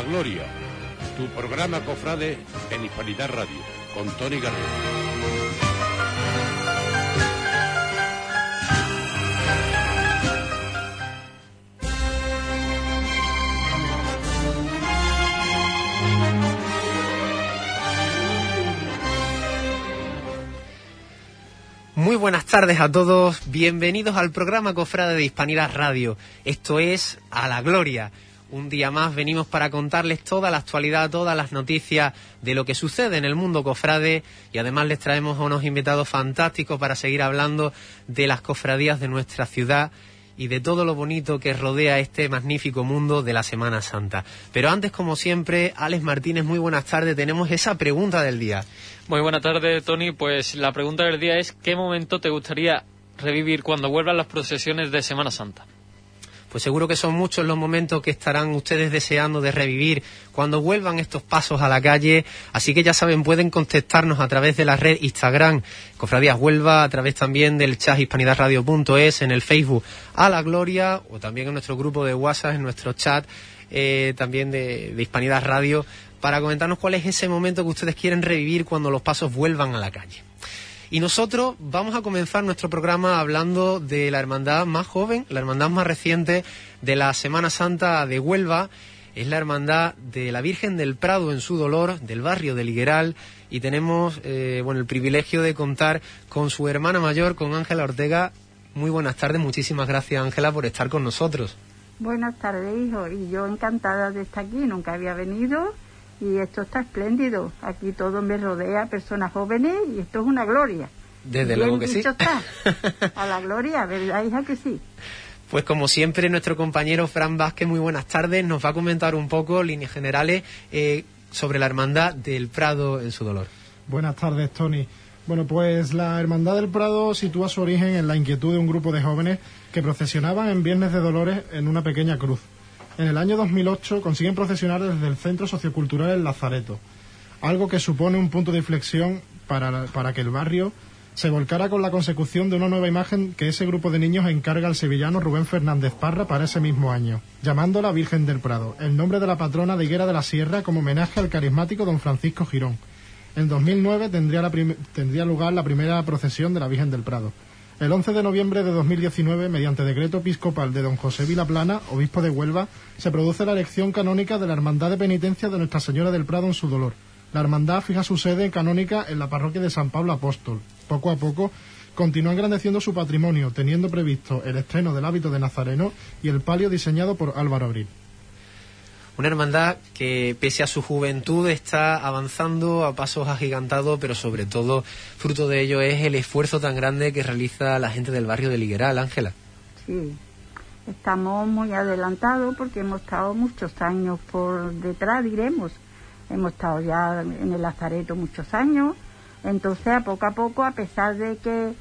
la Gloria, tu programa cofrade en Hispanidad Radio, con Tony Garrido. Muy buenas tardes a todos, bienvenidos al programa Cofrade de Hispanidad Radio. Esto es A la Gloria. Un día más venimos para contarles toda la actualidad, todas las noticias de lo que sucede en el mundo cofrade y además les traemos a unos invitados fantásticos para seguir hablando de las cofradías de nuestra ciudad y de todo lo bonito que rodea este magnífico mundo de la Semana Santa. Pero antes, como siempre, Alex Martínez, muy buenas tardes. Tenemos esa pregunta del día. Muy buenas tardes, Tony. Pues la pregunta del día es ¿qué momento te gustaría revivir cuando vuelvan las procesiones de Semana Santa? Pues seguro que son muchos los momentos que estarán ustedes deseando de revivir cuando vuelvan estos pasos a la calle. Así que ya saben, pueden contactarnos a través de la red Instagram, Cofradías Huelva, a través también del chat hispanidadradio.es, en el Facebook A la Gloria, o también en nuestro grupo de WhatsApp, en nuestro chat eh, también de, de Hispanidad Radio, para comentarnos cuál es ese momento que ustedes quieren revivir cuando los pasos vuelvan a la calle. Y nosotros vamos a comenzar nuestro programa hablando de la hermandad más joven, la hermandad más reciente de la Semana Santa de Huelva. Es la hermandad de la Virgen del Prado en su dolor, del barrio de Ligueral, y tenemos eh, bueno, el privilegio de contar con su hermana mayor, con Ángela Ortega. Muy buenas tardes, muchísimas gracias Ángela por estar con nosotros. Buenas tardes, hijo, y yo encantada de estar aquí, nunca había venido y esto está espléndido. Aquí todo me rodea, personas jóvenes, y esto es una gloria. Desde Bien luego que sí. dicho está. A la gloria, ¿verdad, hija que sí? Pues como siempre, nuestro compañero Fran Vázquez, muy buenas tardes, nos va a comentar un poco, líneas generales, eh, sobre la hermandad del Prado en su dolor. Buenas tardes, Tony. Bueno, pues la Hermandad del Prado sitúa su origen en la inquietud de un grupo de jóvenes que procesionaban en Viernes de Dolores en una pequeña cruz. En el año 2008 consiguen procesionar desde el Centro Sociocultural El Lazareto, algo que supone un punto de inflexión para, para que el barrio se volcara con la consecución de una nueva imagen que ese grupo de niños encarga al sevillano Rubén Fernández Parra para ese mismo año, llamándola Virgen del Prado, el nombre de la patrona de Higuera de la Sierra como homenaje al carismático don Francisco Girón. En 2009 tendría, la tendría lugar la primera procesión de la Virgen del Prado. El 11 de noviembre de 2019, mediante decreto episcopal de don José Vilaplana, obispo de Huelva, se produce la elección canónica de la Hermandad de Penitencia de Nuestra Señora del Prado en su dolor. La hermandad fija su sede canónica en la parroquia de San Pablo Apóstol. Poco a poco continúa engrandeciendo su patrimonio, teniendo previsto el estreno del hábito de Nazareno y el palio diseñado por Álvaro Abril. Una hermandad que, pese a su juventud, está avanzando a pasos agigantados, pero sobre todo, fruto de ello es el esfuerzo tan grande que realiza la gente del barrio de Ligueral, Ángela. Sí. Estamos muy adelantados porque hemos estado muchos años por detrás, diremos. Hemos estado ya en el Lazareto muchos años. Entonces, a poco a poco, a pesar de que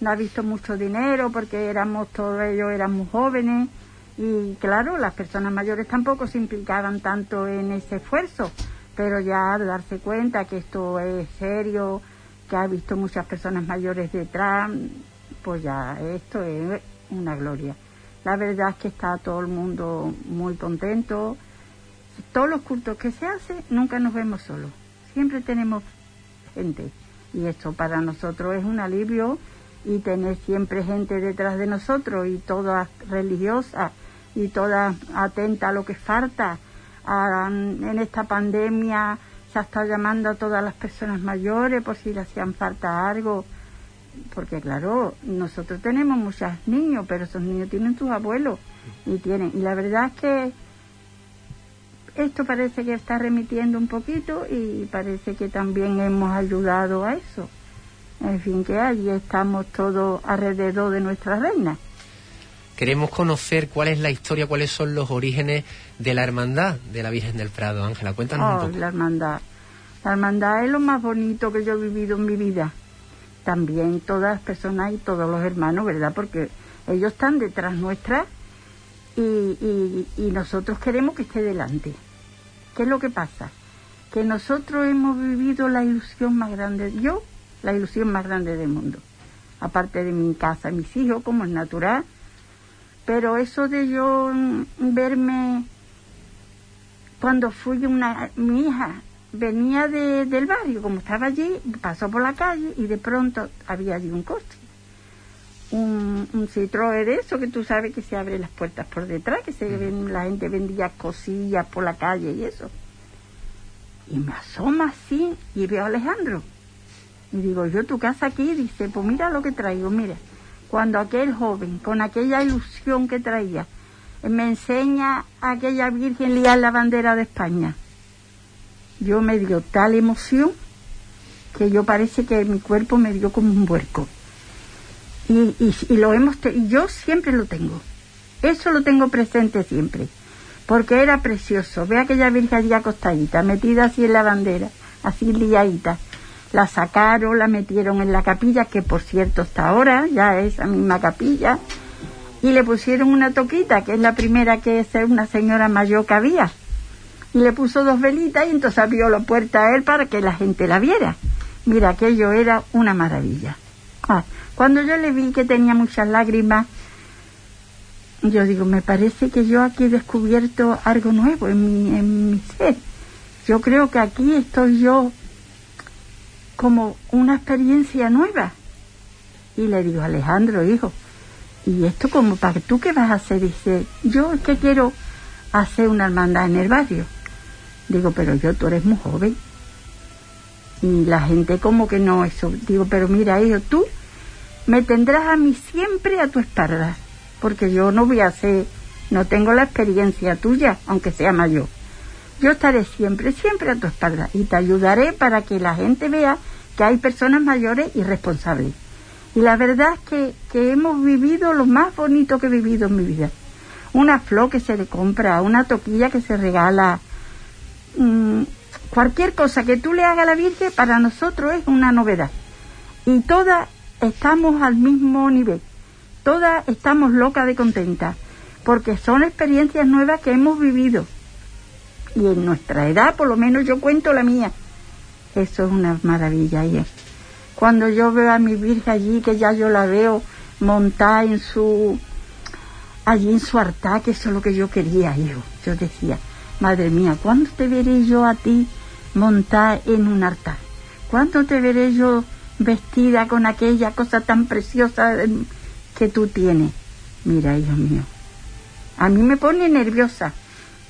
no ha visto mucho dinero porque éramos todos ellos muy jóvenes y claro, las personas mayores tampoco se implicaban tanto en ese esfuerzo, pero ya darse cuenta que esto es serio, que ha visto muchas personas mayores detrás, pues ya esto es una gloria. La verdad es que está todo el mundo muy contento. Todos los cultos que se hacen, nunca nos vemos solos. Siempre tenemos gente. Y esto para nosotros es un alivio y tener siempre gente detrás de nosotros y todas religiosas y todas atentas a lo que falta. A- en esta pandemia se ha estado llamando a todas las personas mayores por si le hacían falta algo. Porque claro, nosotros tenemos muchos niños, pero esos niños tienen sus abuelos y tienen. Y la verdad es que esto parece que está remitiendo un poquito y parece que también hemos ayudado a eso. En fin, que allí estamos todos alrededor de nuestra reina. Queremos conocer cuál es la historia, cuáles son los orígenes de la hermandad de la Virgen del Prado, Ángela. Cuéntanos Oh, un poco. la hermandad. La hermandad es lo más bonito que yo he vivido en mi vida. También todas las personas y todos los hermanos, ¿verdad? Porque ellos están detrás nuestra y, y- y nosotros queremos que esté delante. ¿Qué es lo que pasa? Que nosotros hemos vivido la ilusión más grande, yo, la ilusión más grande del mundo. Aparte de mi casa, mis hijos, como es natural. Pero eso de yo verme cuando fui una, mi hija venía de, del barrio, como estaba allí, pasó por la calle y de pronto había allí un coche. Un, un Citroën de eso que tú sabes que se abre las puertas por detrás, que se ven, la gente vendía cosillas por la calle y eso. Y me asoma así y veo a Alejandro. Y digo, yo tu casa aquí, dice, pues mira lo que traigo, mira. Cuando aquel joven, con aquella ilusión que traía, me enseña a aquella Virgen liar la bandera de España. Yo me dio tal emoción que yo parece que mi cuerpo me dio como un vuelco. Y, y, lo hemos y yo siempre lo tengo. Eso lo tengo presente siempre. Porque era precioso. Ve aquella Virgen allí acostadita, metida así en la bandera, así liadita. La sacaron, la metieron en la capilla, que por cierto hasta ahora ya es la misma capilla y le pusieron una toquita, que es la primera que es una señora mayor que había. Y le puso dos velitas y entonces abrió la puerta a él para que la gente la viera. Mira, aquello era una maravilla. Ah, cuando yo le vi que tenía muchas lágrimas, yo digo, me parece que yo aquí he descubierto algo nuevo en mi, en mi ser. Yo creo que aquí estoy yo como una experiencia nueva. Y le digo, Alejandro, hijo, ¿y esto como para tú qué vas a hacer? Dice, yo es que quiero hacer una hermandad en el barrio. Digo, pero yo, tú eres muy joven. Y la gente como que no, eso. Digo, pero mira, hijo, tú me tendrás a mí siempre a tu espalda, porque yo no voy a hacer, no tengo la experiencia tuya, aunque sea mayor. Yo estaré siempre, siempre a tu espalda y te ayudaré para que la gente vea que hay personas mayores y responsables. Y la verdad es que, que hemos vivido lo más bonito que he vivido en mi vida. Una flor que se le compra, una toquilla que se regala, mmm, cualquier cosa que tú le hagas a la Virgen para nosotros es una novedad. Y todas estamos al mismo nivel. Todas estamos locas de contenta. Porque son experiencias nuevas que hemos vivido. Y en nuestra edad, por lo menos yo cuento la mía. Eso es una maravilla. Y cuando yo veo a mi Virgen allí, que ya yo la veo montada en su, allí en su altar, que eso es lo que yo quería, hijo. Yo decía, madre mía, ¿cuándo te veré yo a ti montada en un altar? ¿Cuándo te veré yo vestida con aquella cosa tan preciosa que tú tienes? Mira, hijo mío, a mí me pone nerviosa.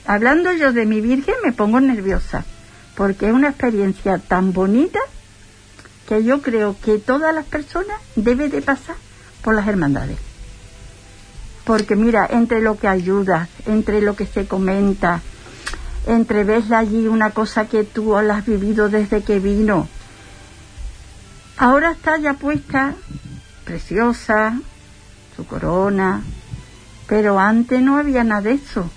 Hablando yo de mi Virgen me pongo nerviosa, porque es una experiencia tan bonita que yo creo que todas las personas deben de pasar por las hermandades. Porque mira, entre lo que ayudas, entre lo que se comenta, entre ves allí una cosa que tú la has vivido desde que vino, ahora está ya puesta, preciosa, su corona, pero antes no había nada de eso.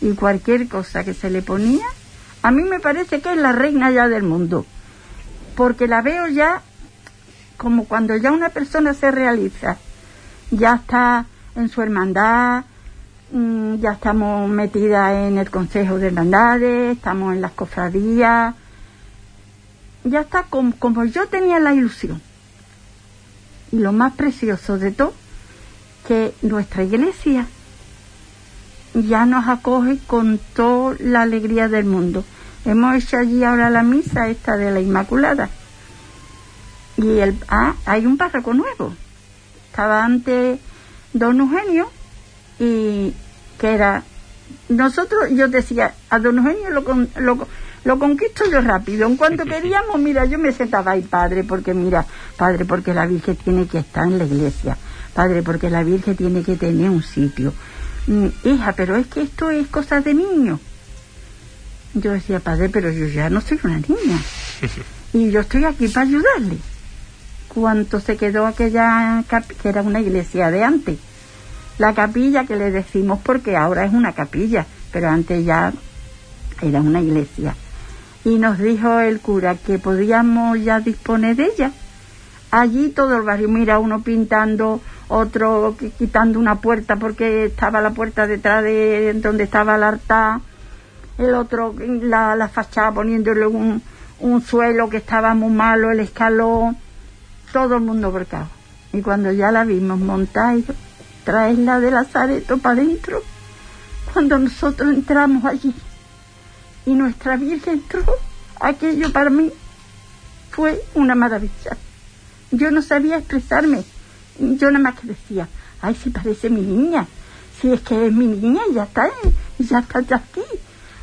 Y cualquier cosa que se le ponía, a mí me parece que es la reina ya del mundo porque la veo ya como cuando ya una persona se realiza, ya está en su hermandad, mm, ya estamos metidas en el Consejo de Hermandades, estamos en las cofradías, ya está como, como yo tenía la ilusión. Y lo más precioso de todo, que nuestra iglesia ya nos acoge con toda la alegría del mundo. Hemos hecho allí ahora la misa esta de la Inmaculada. Y el, ah, hay un párroco nuevo. Estaba antes don Eugenio y que era... Nosotros, yo decía, a don Eugenio lo, lo, lo conquisto yo rápido. En cuanto queríamos, mira, yo me sentaba ahí, padre, porque mira, padre, porque la Virgen tiene que estar en la iglesia. Padre, porque la Virgen tiene que tener un sitio. Mm, hija, pero es que esto es cosa de niño. Yo decía, padre, pero yo ya no soy una niña. Y yo estoy aquí para ayudarle. Cuando se quedó aquella, que era una iglesia de antes. La capilla que le decimos porque ahora es una capilla, pero antes ya era una iglesia. Y nos dijo el cura que podíamos ya disponer de ella. Allí todo el barrio, mira, uno pintando, otro quitando una puerta porque estaba la puerta detrás de donde estaba el altar el otro la, la fachada poniéndole un, un suelo que estaba muy malo, el escalón, todo el mundo volcado. Y cuando ya la vimos montar, traerla de Lazareto para adentro, cuando nosotros entramos allí, y nuestra Virgen entró, aquello para mí fue una maravilla. Yo no sabía expresarme, yo nada más que decía, ay, si parece mi niña, si es que es mi niña, ya está, ya está ya aquí.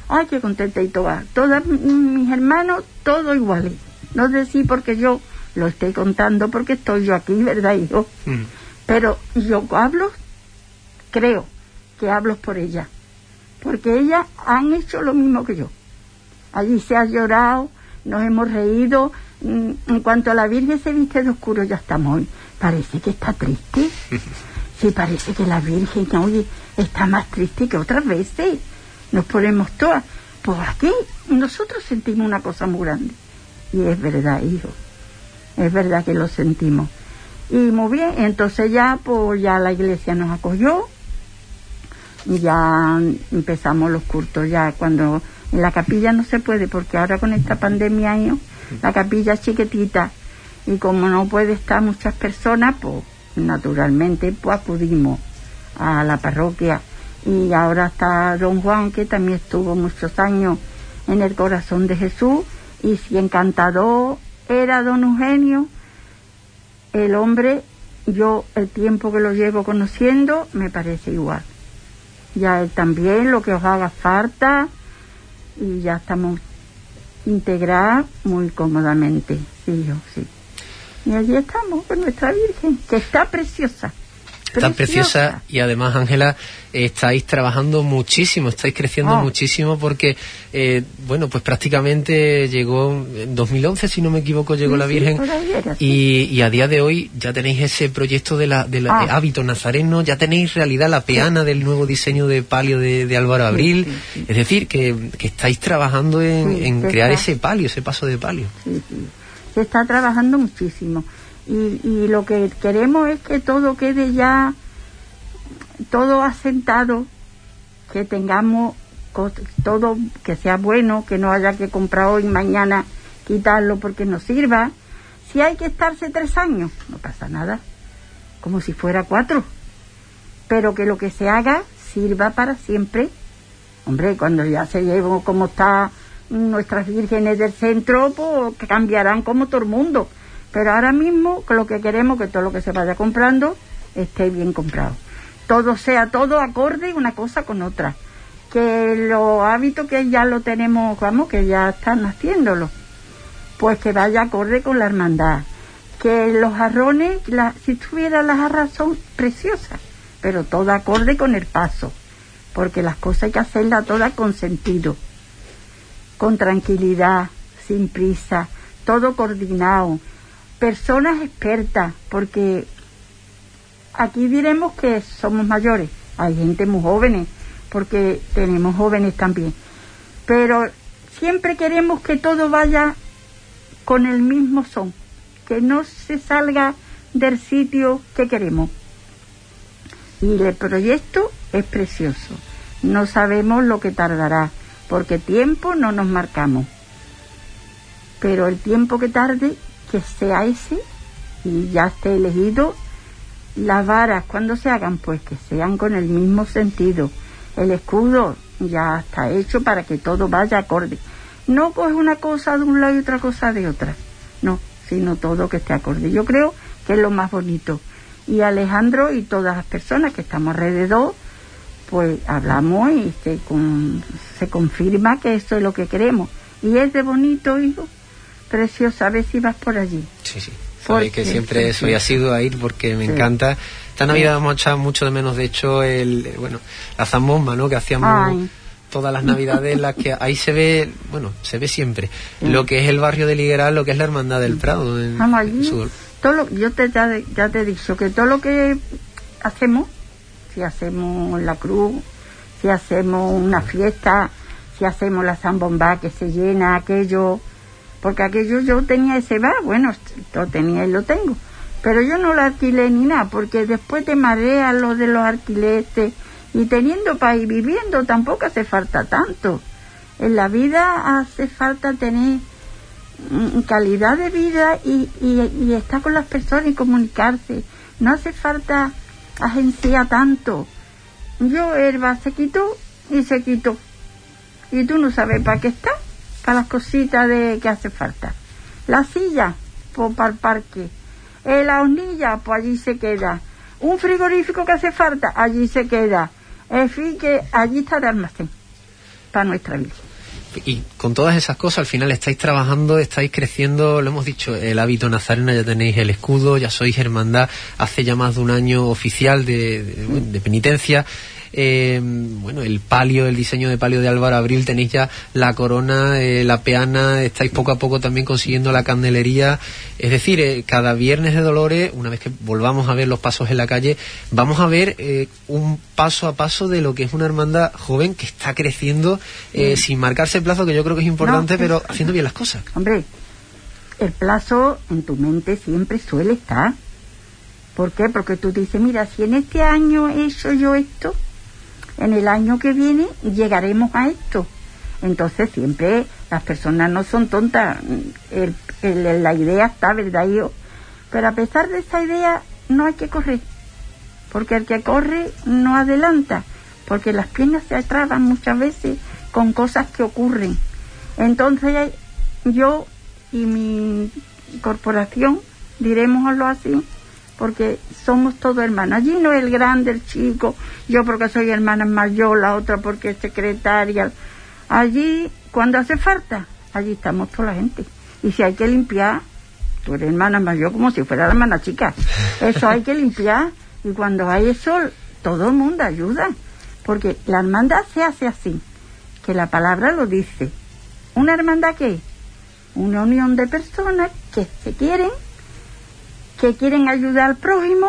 Ay, qué contenta y toda. Todos mis hermanos, todos iguales. No sé si porque yo lo estoy contando porque estoy yo aquí, ¿verdad, hijo? Mm. Pero yo hablo, creo que hablo por ella. Porque ellas han hecho lo mismo que yo. Allí se ha llorado, nos hemos reído. Mm, En cuanto a la Virgen se viste de oscuro, ya estamos hoy. Parece que está triste. Sí, parece que la Virgen hoy está más triste que otras veces. Nos ponemos todas. Pues aquí nosotros sentimos una cosa muy grande. Y es verdad, hijo. Es verdad que lo sentimos. Y muy bien, entonces ya, pues ya la iglesia nos acogió. Ya empezamos los cultos, ya cuando en la capilla no se puede, porque ahora con esta pandemia, hijo, la capilla es chiquitita. Y como no puede estar muchas personas, pues naturalmente pues acudimos a la parroquia. Y ahora está don Juan, que también estuvo muchos años en el corazón de Jesús. Y si encantador era don Eugenio, el hombre, yo el tiempo que lo llevo conociendo, me parece igual. Ya él también, lo que os haga falta, y ya estamos integrados muy cómodamente. Sí, yo, sí. Y allí estamos con nuestra Virgen, que está preciosa. Está preciosa y además, Ángela, estáis trabajando muchísimo, estáis creciendo Ah. muchísimo porque, eh, bueno, pues prácticamente llegó en 2011, si no me equivoco, llegó Sí, la Virgen era, sí. y, y a día de hoy ya tenéis ese proyecto de la, de la- Ah. de hábito nazareno, ya tenéis realidad la peana del nuevo diseño de palio de, de Álvaro Abril, es decir, que, que estáis trabajando en, en crear ese palio, ese paso de palio. Se está trabajando muchísimo. Y, y lo que queremos es que todo quede ya, todo asentado, que tengamos todo que sea bueno, que no haya que comprar hoy, mañana quitarlo porque no sirva. Si hay que estarse tres años, no pasa nada, como si fuera cuatro. Pero que lo que se haga sirva para siempre. Hombre, cuando ya se llevó como está nuestras vírgenes del centro, pues cambiarán como todo el mundo. Pero ahora mismo lo que queremos que todo lo que se vaya comprando esté bien comprado. Todo sea todo acorde una cosa con otra. Que los hábitos que ya lo tenemos, vamos, que ya están haciéndolo, pues que vaya acorde con la hermandad. Que los jarrones, si tuviera las jarras son preciosas, pero todo acorde con el paso porque las cosas hay que hacerlas todas con sentido, con tranquilidad, sin prisa, todo coordinado, personas expertas, porque aquí diremos que somos mayores, hay gente muy jóvenes, porque tenemos jóvenes también, pero siempre queremos que todo vaya con el mismo son, que no se salga del sitio que queremos. Y el proyecto es precioso. No sabemos lo que tardará, porque tiempo no nos marcamos. Pero el tiempo que tarde, que sea ese y ya esté elegido. Las varas, cuando se hagan, pues que sean con el mismo sentido. El escudo ya está hecho para que todo vaya acorde. No coge una cosa de un lado y otra cosa de otra. No, sino todo que esté acorde. Yo creo que es lo más bonito. Y Alejandro y todas las personas que estamos alrededor, pues hablamos y se, con- se confirma que eso es lo que queremos. Y es de bonito, hijo, precioso, a ver si vas por allí. Sí, sí. Sabéis que siempre sí, soy sí. asiduo a ir porque me Sí. encanta. Esta Navidad hemos echado mucho de menos, de hecho, el, bueno, la zambomba, ¿no? Que hacíamos Ay. todas las Navidades, en las que ahí se ve, bueno, se ve siempre, lo que es el barrio de Ligueral, lo que es la Hermandad del Prado. en- Vamos allí, todo lo, yo te, ya, ya te he dicho que todo lo que hacemos, si hacemos la cruz, si hacemos una fiesta, si hacemos la zambomba que se llena, aquello, porque aquello yo tenía ese bar, bueno, lo tenía y lo tengo, pero yo no lo alquilé ni nada, porque después te mareas lo de los alquileres y teniendo para ir viviendo tampoco hace falta tanto. En la vida hace falta tener mm, calidad de vida y, y estar con las personas y comunicarse. No hace falta agencia tanto. Yo herba se quitó y se quitó. y tú no sabes para qué está, para las cositas de que hace falta. La silla, pues para el parque. Eh, la hornilla, pues allí se queda. Un frigorífico que hace falta, allí se queda. En fin, que allí está el almacén para nuestra vida. Y con todas esas cosas, al final estáis trabajando, estáis creciendo, lo hemos dicho, el hábito nazarena, ya tenéis el escudo, ya sois hermandad, hace ya más de un año oficial de- de penitencia. Eh, bueno, el palio, el diseño de palio de Álvaro Abril, tenéis ya la corona, eh, la peana, estáis poco a poco también consiguiendo la candelería. Es decir, eh, cada viernes de Dolores, una vez que volvamos a ver los pasos en la calle, vamos a ver eh, un paso a paso de lo que es una hermandad joven que está creciendo sin marcarse el plazo, que yo creo que es importante, No, pero es- haciendo bien las cosas. Hombre, el plazo en tu mente siempre suele estar. ¿Por qué? Porque tú dices, mira, si en este año he hecho yo esto, en el año que viene llegaremos a esto. Entonces siempre las personas no son tontas, el- la idea está, ¿verdad? Pero a pesar de esa idea no hay que correr, porque el que corre no adelanta, porque las piernas se atraban muchas veces con cosas que ocurren. Entonces yo y mi corporación, diremoslo así, porque somos todos hermanos. Allí no el grande, el chico, yo porque soy hermana mayor, la otra porque es secretaria. Allí, cuando hace falta, allí estamos toda la gente. Y si hay que limpiar, tú eres hermana mayor como si fuera la hermana chica. Eso hay que limpiar. Y cuando hay eso, todo el mundo ayuda. Porque la hermandad se hace así, que la palabra lo dice. ¿Una hermandad qué? Una unión de personas que se quieren, que quieren ayudar al prójimo,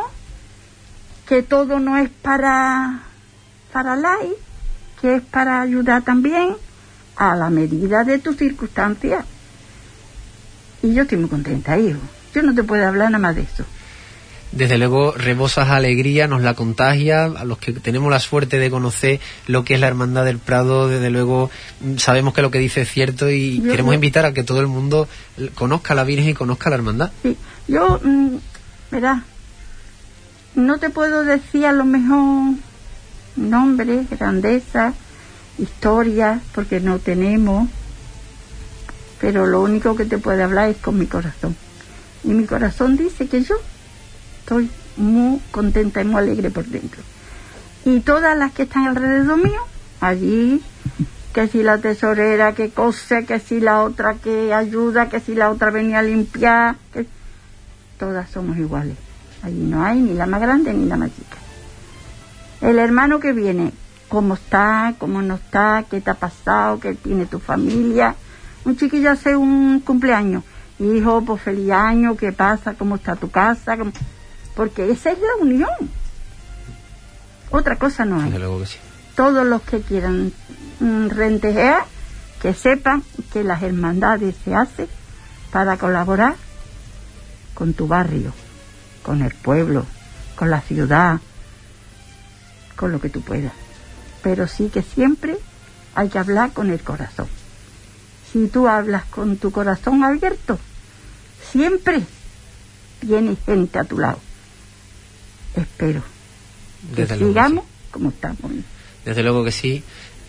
que todo no es para, para ley, que es para ayudar también a la medida de tus circunstancias. Y yo estoy muy contenta, hijo. Yo no te puedo hablar nada más de eso. Desde luego rebosas alegría, nos la contagia, a los que tenemos la suerte de conocer lo que es la Hermandad del Prado, desde luego mm, sabemos que lo que dice es cierto y Yo- queremos invitar a que todo el mundo conozca a la Virgen y conozca a la Hermandad. Sí, yo, mm, verá, no te puedo decir a lo mejor nombres, grandeza, historia, porque no tenemos, pero lo único que te puedo hablar es con mi corazón. Y mi corazón dice que yo estoy muy contenta y muy alegre por dentro. Y todas las que están alrededor mío, allí, que si la tesorera que cose, que si la otra que ayuda, que si la otra venía a limpiar, que todas somos iguales. Allí no hay ni la más grande ni la más chica. El hermano que viene, cómo está, cómo no está, qué te ha pasado, qué tiene tu familia. Un chiquillo hace un cumpleaños. Hijo, pues feliz año, qué pasa, cómo está tu casa. ¿Cómo- Porque esa es la unión. Otra cosa no hay que sí. todos los que quieran mm, rentejear, que sepan que las hermandades se hacen para colaborar con tu barrio, con el pueblo, con la ciudad, con lo que tú puedas. Pero sí que siempre hay que hablar con el corazón. Si tú hablas con tu corazón abierto, siempre tiene gente a tu lado. Espero que Desde luego que sigamos como estamos. Desde luego que sí.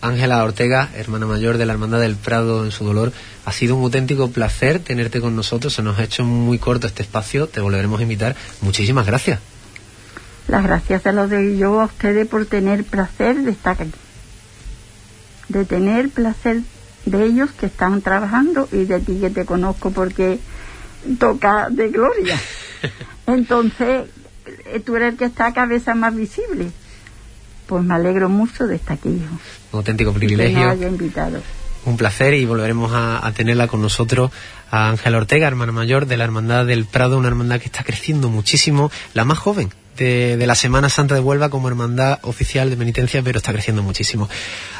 Ángela Ortega, hermana mayor de la Hermandad del Prado en su dolor, ha sido un auténtico placer tenerte con nosotros. Se nos ha hecho muy corto este espacio. Te volveremos a invitar. Muchísimas gracias. Las gracias se las doy yo a ustedes por tener placer de estar aquí. De tener placer de ellos que están trabajando y de ti que te conozco porque toca de gloria. Entonces, eh, tú eres el que está a cabeza más visible. Pues me alegro mucho de estar aquí, hijo. Un auténtico Que privilegio. nos haya invitado. Un placer y volveremos a, a tenerla con nosotros a Ángela Ortega, hermana mayor de la Hermandad del Prado, una hermandad que está creciendo muchísimo, la más joven de, de la Semana Santa de Huelva como hermandad oficial de penitencia, pero está creciendo muchísimo.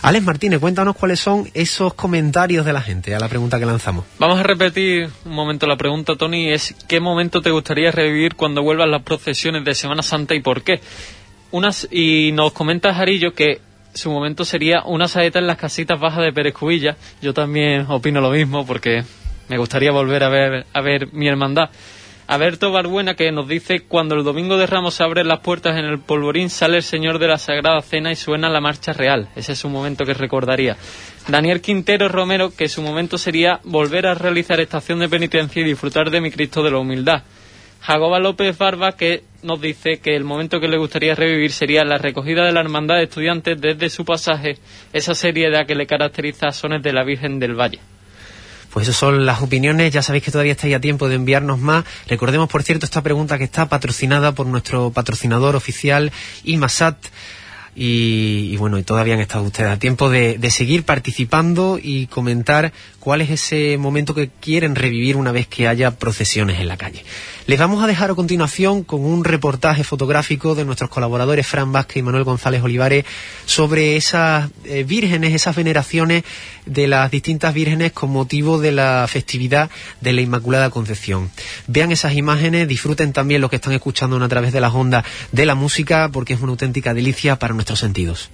Alex Martínez, cuéntanos cuáles son esos comentarios de la gente a la pregunta que lanzamos. Vamos a repetir un momento la pregunta, Tony, es ¿qué momento te gustaría revivir cuando vuelvan las procesiones de Semana Santa y por qué? Unas, y nos comenta Jarillo que su momento sería una saeta en las casitas bajas de Pérez Cubilla. Yo también opino lo mismo porque me gustaría volver a ver, a ver mi hermandad. Alberto Barbuena que nos dice cuando el domingo de Ramos se abren las puertas en el polvorín sale el Señor de la Sagrada Cena y suena la marcha real. Ese es un momento que recordaría. Daniel Quintero Romero que su momento sería volver a realizar estación de penitencia y disfrutar de mi Cristo de la humildad. Jagoba López Barba que nos dice que el momento que le gustaría revivir sería la recogida de la hermandad de estudiantes desde su pasaje, esa seriedad que le caracteriza a Sones de la Virgen del Valle. Pues esas son las opiniones, ya sabéis que todavía estáis a tiempo de enviarnos más. Recordemos, por cierto, esta pregunta que está patrocinada por nuestro patrocinador oficial, IMASAT. Y, y, bueno, y todavía han estado ustedes a tiempo de, seguir participando y comentar cuál es ese momento que quieren revivir una vez que haya procesiones en la calle. Les vamos a dejar a continuación con un reportaje fotográfico de nuestros colaboradores Fran Vázquez y Manuel González Olivares sobre esas eh, vírgenes, esas veneraciones de las distintas vírgenes con motivo de la festividad de la Inmaculada Concepción. Vean esas imágenes, disfruten también lo que están escuchando a través de las ondas de la música porque es una auténtica delicia para nuestros sentidos.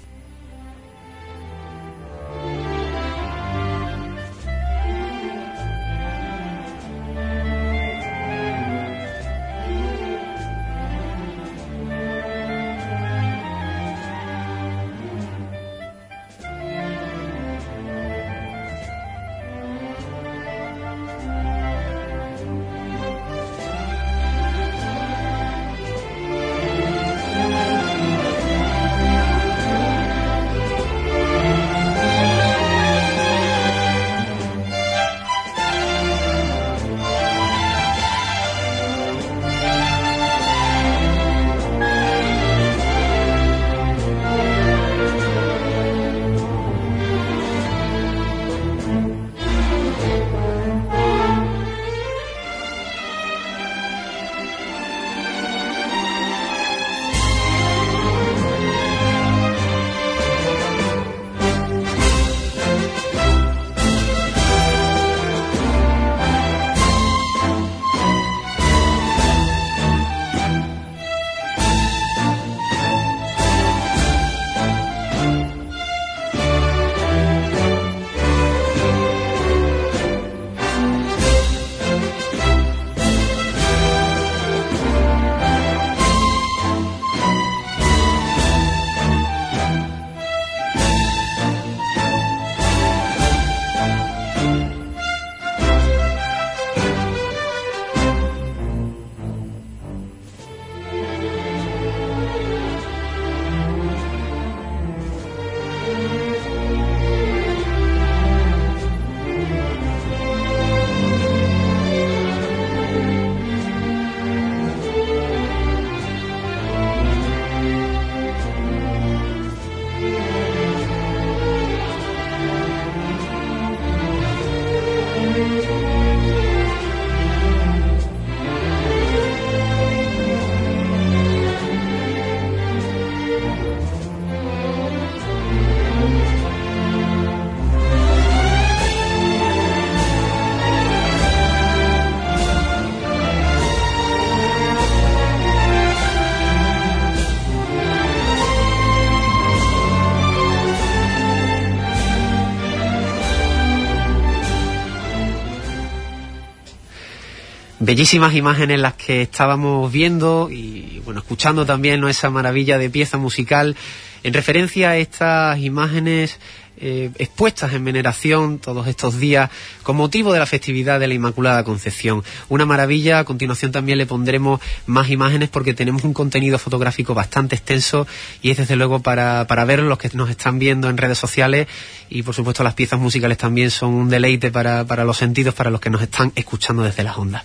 Bellísimas imágenes las que estábamos viendo y bueno escuchando también ¿no? esa maravilla de pieza musical en referencia a estas imágenes eh, expuestas en veneración todos estos días con motivo de la festividad de la Inmaculada Concepción. Una maravilla, a continuación también le pondremos más imágenes porque tenemos un contenido fotográfico bastante extenso y es desde luego para, para ver los que nos están viendo en redes sociales y por supuesto las piezas musicales también son un deleite para, para los sentidos, para los que nos están escuchando desde las ondas.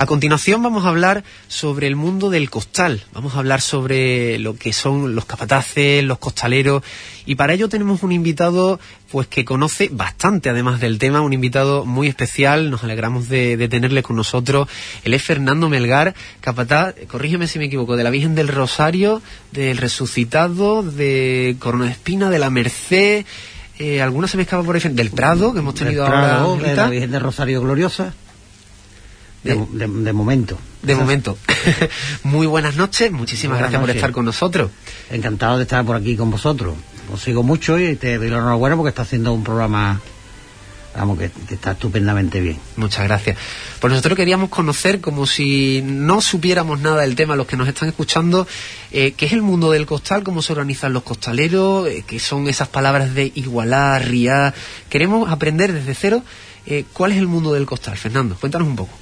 A continuación vamos a hablar sobre el mundo del costal, vamos a hablar sobre lo que son los capataces, los costaleros. Y para ello tenemos un invitado pues que conoce bastante además del tema, un invitado muy especial, nos alegramos de, de tenerle con nosotros, él es Fernando Melgar, capataz, corrígeme si me equivoco, de la Virgen del Rosario, del Resucitado, de Corona Espina, de la Merced, eh, alguna se me escapa por ahí, del Prado, que hemos tenido Prado, ahora. De la Virgen del Rosario Gloriosa. De, de, de, momento. De momento. Muy buenas noches, muchísimas buenas gracias noches. por estar con nosotros. Encantado de estar por aquí con vosotros. Os sigo mucho y te doy la enhorabuena porque está haciendo un programa vamos, que, está estupendamente bien. Muchas gracias. Pues nosotros queríamos conocer, como si no supiéramos nada del tema, los que nos están escuchando, eh, qué es el mundo del costal, cómo se organizan los costaleros, eh, qué son esas palabras de igualar, riar. Queremos aprender desde cero eh, cuál es el mundo del costal. Fernando, cuéntanos un poco.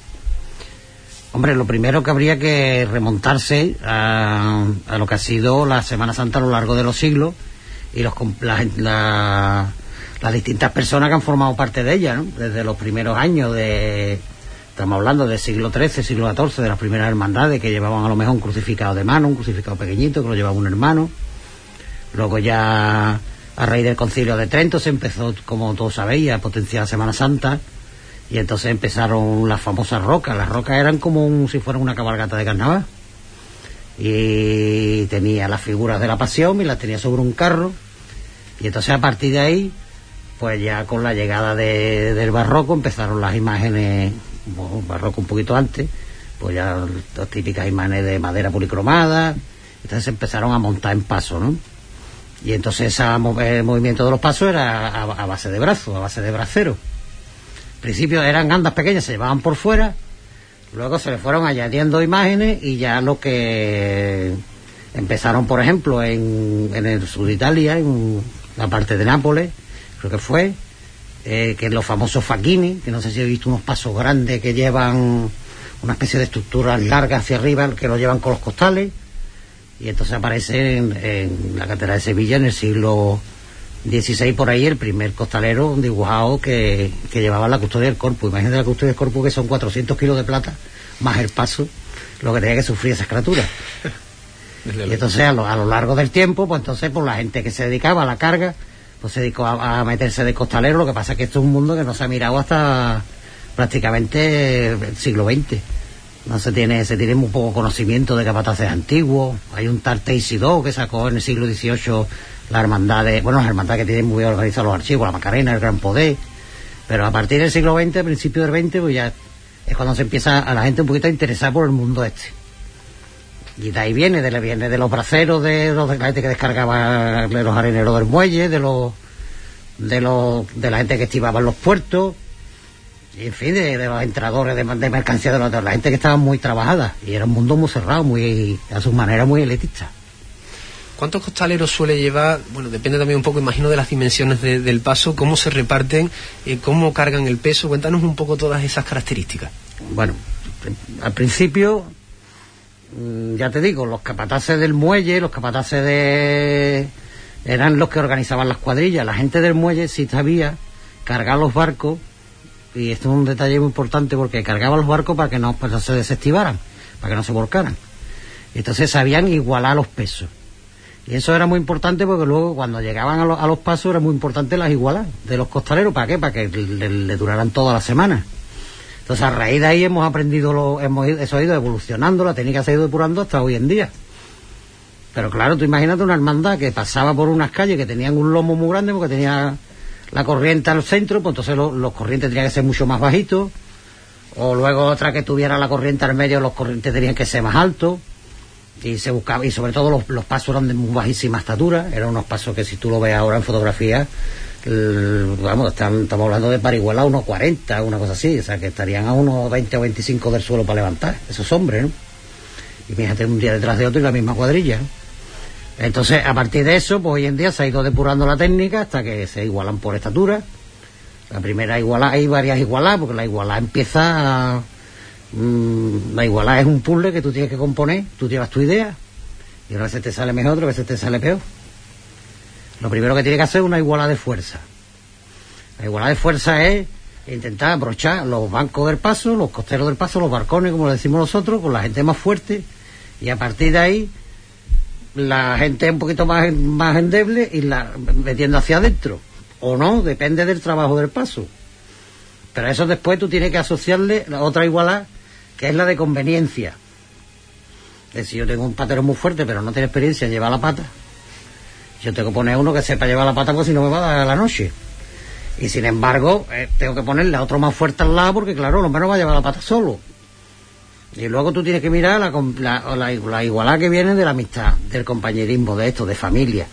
Hombre, lo primero que habría que remontarse a, lo que ha sido la Semana Santa a lo largo de los siglos y los, la, las distintas personas que han formado parte de ella, ¿no? Desde los primeros años de... Estamos hablando del siglo XIII, siglo XIV, de las primeras hermandades que llevaban a lo mejor un crucificado de mano, un crucificado pequeñito que lo llevaba un hermano. Luego ya a raíz del concilio de Trento se empezó, como todos sabéis, a potenciar la Semana Santa y entonces empezaron las famosas rocas. Las rocas eran como si fuera una cabalgata de carnaval. Y tenía las figuras de la pasión y las tenía sobre un carro. Y entonces a partir de ahí pues ya con la llegada del barroco empezaron las imágenes, barroco un poquito antes, pues ya las típicas imágenes de madera policromada, entonces empezaron a montar en paso, ¿no? Y entonces ese el movimiento de los pasos era a, base de brazos, a base de bracero. Principio eran andas pequeñas, se llevaban por fuera, luego se le fueron añadiendo imágenes y ya lo que empezaron, por ejemplo, en, en el sur de Italia, en la parte de Nápoles, creo que fue, eh, que los famosos faquini, que no sé si he visto unos pasos grandes que llevan una especie de estructura larga hacia arriba, que lo llevan con los costales, y entonces aparece en, la catedral de Sevilla en el siglo XVI por ahí el primer costalero dibujado que, que llevaba la custodia del cuerpo. Imagínate la custodia del cuerpo que son 400 kilos de plata, más el paso, lo que tenía que sufrir esa criatura. y entonces a lo, a lo largo del tiempo, pues entonces por la gente que se dedicaba a la carga, pues se dedicó a, meterse de costalero, lo que pasa es que esto es un mundo que no se ha mirado hasta prácticamente el siglo XX. No se tiene, se tiene muy poco conocimiento de capataces antiguos. Hay un tal Teisidó que sacó en el siglo XVIII la hermandad de, bueno, las hermandades que tienen muy bien organizados los archivos, la Macarena, el Gran Poder. Pero a partir del siglo XX, principio del XX, pues ya es cuando se empieza a la gente un poquito a interesar por el mundo este. Y de ahí viene, de, viene de los braceros, de, los, de la gente que descargaba de los areneros del muelle, de los de los de la gente que estivaba en los puertos, y en fin, de, los entradores de, mercancía de, la gente que estaba muy trabajada. Y era un mundo muy cerrado, muy a su manera muy elitista. ¿Cuántos costaleros suele llevar? Bueno, depende también un poco, imagino, de las dimensiones del paso, cómo se reparten, eh, cómo cargan el peso. Cuéntanos un poco todas esas características. Bueno, al principio Mm, ya te digo, los capataces del muelle, los capataces de... eran los que organizaban las cuadrillas. La gente del muelle sí sabía cargar los barcos, y esto es un detalle muy importante porque cargaban los barcos para que no se desestivaran, para que no se volcaran. Entonces sabían igualar los pesos. Y eso era muy importante porque luego cuando llegaban a, los pasos era muy importante las igualas de los costaleros. ¿Para qué? Para que le duraran toda la semana. Entonces, a raíz de ahí hemos aprendido, lo, hemos eso ha ido evolucionando, la técnica se ha ido depurando hasta hoy en día. Pero claro, tú imagínate una hermandad que pasaba por unas calles que tenían un lomo muy grande porque tenía la corriente al centro, pues entonces los corrientes tenían que ser mucho más bajitos. O luego otra que tuviera la corriente al medio, los corrientes tenían que ser más altos. Y se buscaba, y sobre todo los, los pasos eran de muy bajísima estatura. Eran unos pasos que si tú lo ves ahora en fotografía, vamos, estamos hablando de para unos 40, una cosa así, o sea que estarían a unos 20 o 25 del suelo para levantar, esos hombres. Y fíjate un día detrás de otro y la misma cuadrilla. Entonces, a partir de eso, pues hoy en día se ha ido depurando la técnica hasta que se igualan por estatura. La primera igualada, hay varias igualadas, porque la igualada empieza. Mm, la igualada es un puzzle que tú tienes que componer, tú llevas tu idea, y a veces te sale mejor, a veces te sale peor. Lo primero que tiene que hacer es una igualdad de fuerza. La igualdad de fuerza es intentar abrochar los bancos del paso, los costeros del paso, los barcones, como lo decimos nosotros, con la gente más fuerte, y a partir de ahí la gente un poquito más, más endeble y la metiendo hacia adentro. O no, depende del trabajo del paso. Pero eso después tú tienes que asociarle la otra igualdad, que es la de conveniencia. Es yo tengo un patero muy fuerte, pero no tiene experiencia en llevar la pata, yo tengo que poner uno que sepa llevar la pata porque si no me va a dar la noche. Y sin embargo, eh, tengo que ponerle a otro más fuerte al lado porque, claro, lo menos va a llevar la pata solo. Y luego tú tienes que mirar la, la, la, igualdad que viene de la amistad, del compañerismo, de esto, de familia.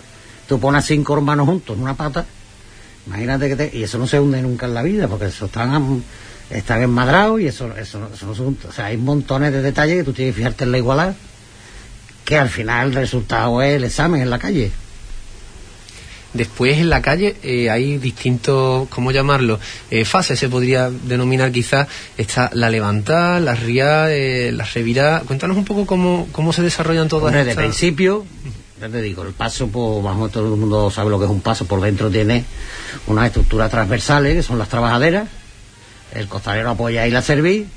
Tú pones cinco hermanos juntos en una pata Imagínate que te, y eso no se hunde nunca en la vida, porque eso están, están enmadrados y eso, eso, eso no hunde. O sea, hay montones de detalles que tú tienes que fijarte en la igualdad, que al final el resultado es el examen en la calle. Después en la calle eh, hay distintos, ¿cómo llamarlo? Eh, fases se podría denominar quizás. Está la levantada, la ría, eh, la revirada. Cuéntanos un poco cómo, cómo se desarrollan todas Hombre, de estas... principio, ya te digo, el paso, pues, vamos, todo el mundo sabe lo que es un paso, por dentro tiene unas estructuras transversales, que son las trabajaderas, el costalero apoya ahí la cerviz,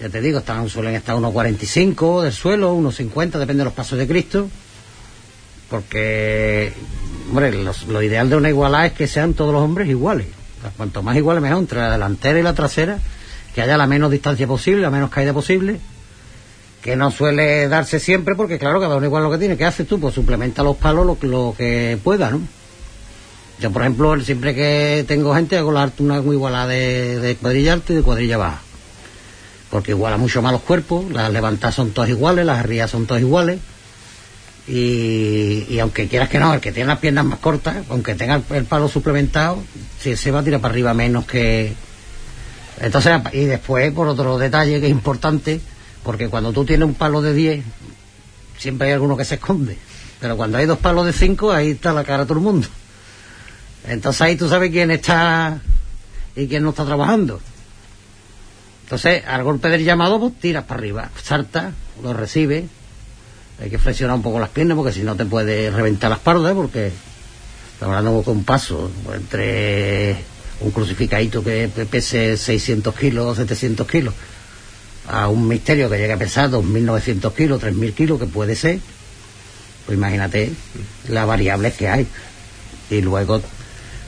ya te digo, están, suelen estar unos 45 del suelo, unos 50, depende de los pasos de Cristo, porque, hombre, lo ideal de una igualdad es que sean todos los hombres iguales, cuanto más iguales mejor, entre la delantera y la trasera, que haya la menos distancia posible, la menos caída posible, que no suele darse siempre porque claro cada uno igual lo que tiene ¿qué haces tú? pues suplementa los palos lo, lo que pueda ¿no? Yo por ejemplo siempre que tengo gente hago la, una igualada de, de cuadrilla alta y de cuadrilla baja porque iguala mucho más los cuerpos las levantadas son todas iguales las arriadas son todas iguales y, y aunque quieras que no el que tiene las piernas más cortas aunque tenga el, el palo suplementado si se va a tirar para arriba menos que entonces y después por otro detalle que es importante porque cuando tú tienes un palo de 10, siempre hay alguno que se esconde. Pero cuando hay dos palos de 5, ahí está la cara de todo el mundo. Entonces ahí tú sabes quién está y quién no está trabajando. Entonces, al golpe del llamado, pues tiras para arriba, salta, lo recibe. Hay que flexionar un poco las piernas porque si no te puede reventar la espalda porque estamos hablando con un paso pues, entre un crucificadito que pese 600 kilos, 700 kilos a un misterio que llega a pesar 2.900 kilos, 3.000 kilos, que puede ser, pues imagínate las variables que hay. Y luego,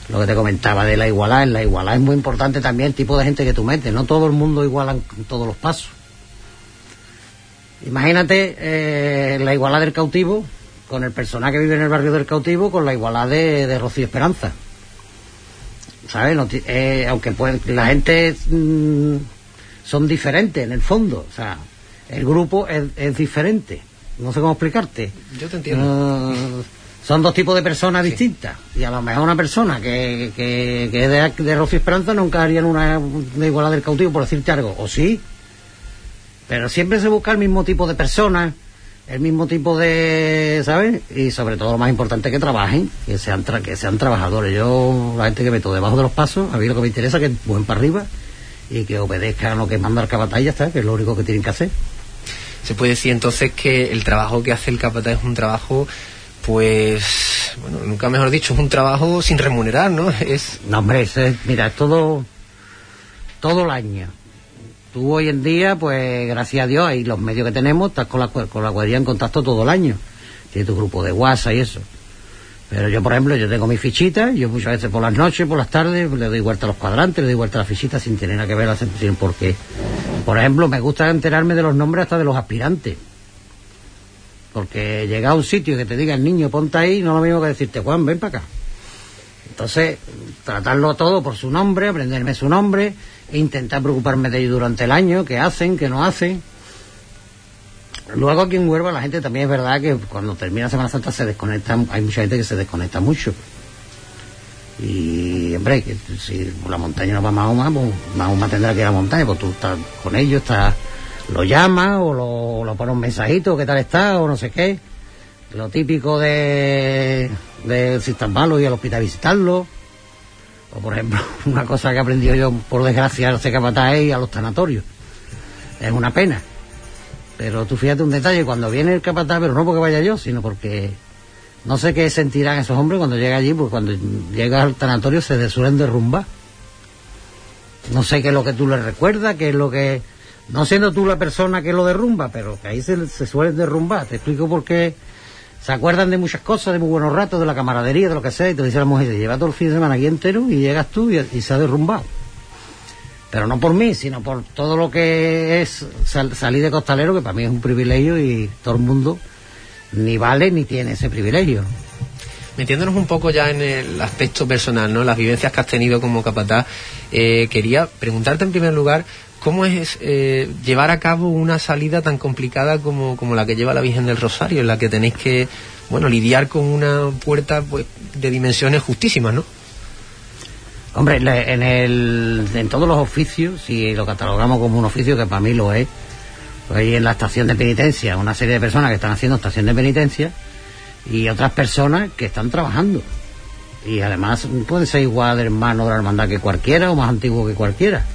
lo que te comentaba de la igualdad, en la igualdad es muy importante también el tipo de gente que tú metes, no todo el mundo iguala en todos los pasos. Imagínate eh, la igualdad del cautivo con el personaje que vive en el barrio del cautivo con la igualdad de, de Rocío Esperanza. ¿Sabes? No eh, aunque puede, la gente mm, son diferentes en el fondo. O sea, el grupo es, es diferente. No sé cómo explicarte. Yo te entiendo. Eh, son dos tipos de personas distintas. Y a lo mejor una persona que, que, de, de Rocío Esperanza nunca harían una, una igualdad del cautivo, por decirte algo. O sí. Pero siempre se busca el mismo tipo de personas, el mismo tipo de, ¿sabes? Y sobre todo lo más importante que trabajen, que sean, tra- que sean trabajadores. Yo, la gente que meto debajo de los pasos, a mí lo que me interesa es que buen para arriba y que obedezcan lo que manda el capataz y ya está, que es lo único que tienen que hacer. Se puede decir entonces que el trabajo que hace el capataz es un trabajo, pues, bueno, nunca mejor dicho, es un trabajo sin remunerar, ¿no? Es No, hombre, es- mira, es todo, todo el año. Tú hoy en día, pues gracias a Dios, y los medios que tenemos, estás con la, con la cuadrilla en contacto todo el año. Tienes tu grupo de WhatsApp y eso. Pero yo, por ejemplo, yo tengo mi fichita, yo muchas veces por las noches, por las tardes, le doy vuelta a los cuadrantes, le doy vuelta a las fichitas sin tener nada que ver la sensación, porque, por ejemplo, me gusta enterarme de los nombres hasta de los aspirantes. Porque llega a un sitio que te diga el niño, ponte ahí, no es lo mismo que decirte, Juan, ven para acá. Entonces, tratarlo todo por su nombre, aprenderme su nombre, e intentar preocuparme de ellos durante el año, qué hacen, qué no hacen. Luego aquí en Huelva la gente también es verdad que cuando termina Semana Santa se desconecta, hay mucha gente que se desconecta mucho. Y, hombre, que si la montaña no va Mahoma, pues Mahoma tendrá que ir a la montaña, pues tú estás con ellos, estás, lo llamas o lo, lo pones un mensajito, qué tal está, o no sé qué. Lo típico de, de si estás malo ir al hospital visitarlo. O, por ejemplo, una cosa que he aprendido yo, por desgracia, al capataz es ir a los sanatorios. Es una pena. Pero tú fíjate un detalle, cuando viene el capataz, pero no porque vaya yo, sino porque no sé qué sentirán esos hombres cuando llega allí, porque cuando llega al sanatorio se suelen derrumbar. No sé qué es lo que tú les recuerdas, qué es lo que... No siendo tú la persona que lo derrumba, pero que ahí se, se suelen derrumbar. Te explico por qué se acuerdan de muchas cosas, de muy buenos ratos, de la camaradería, de lo que sea, y te dice la mujer, lleva todo el fin de semana aquí entero y llegas tú y, se ha derrumbado. Pero no por mí, sino por todo lo que es sal- salir de costalero, que para mí es un privilegio y todo el mundo ni vale ni tiene ese privilegio. Metiéndonos un poco ya en el aspecto personal, ¿no? Las vivencias que has tenido como capataz, eh, quería preguntarte en primer lugar cómo es eh, llevar a cabo una salida tan complicada como, como la que lleva la Virgen del Rosario, en la que tenéis que, bueno, lidiar con una puerta pues, de dimensiones justísimas, ¿no? Hombre, en, el, en todos los oficios, si lo catalogamos como un oficio, que para mí lo es, pues hay en la estación de penitencia una serie de personas que están haciendo estación de penitencia y otras personas que están trabajando. Y además pueden ser igual de hermano de la hermandad que cualquiera o más antiguo que cualquiera.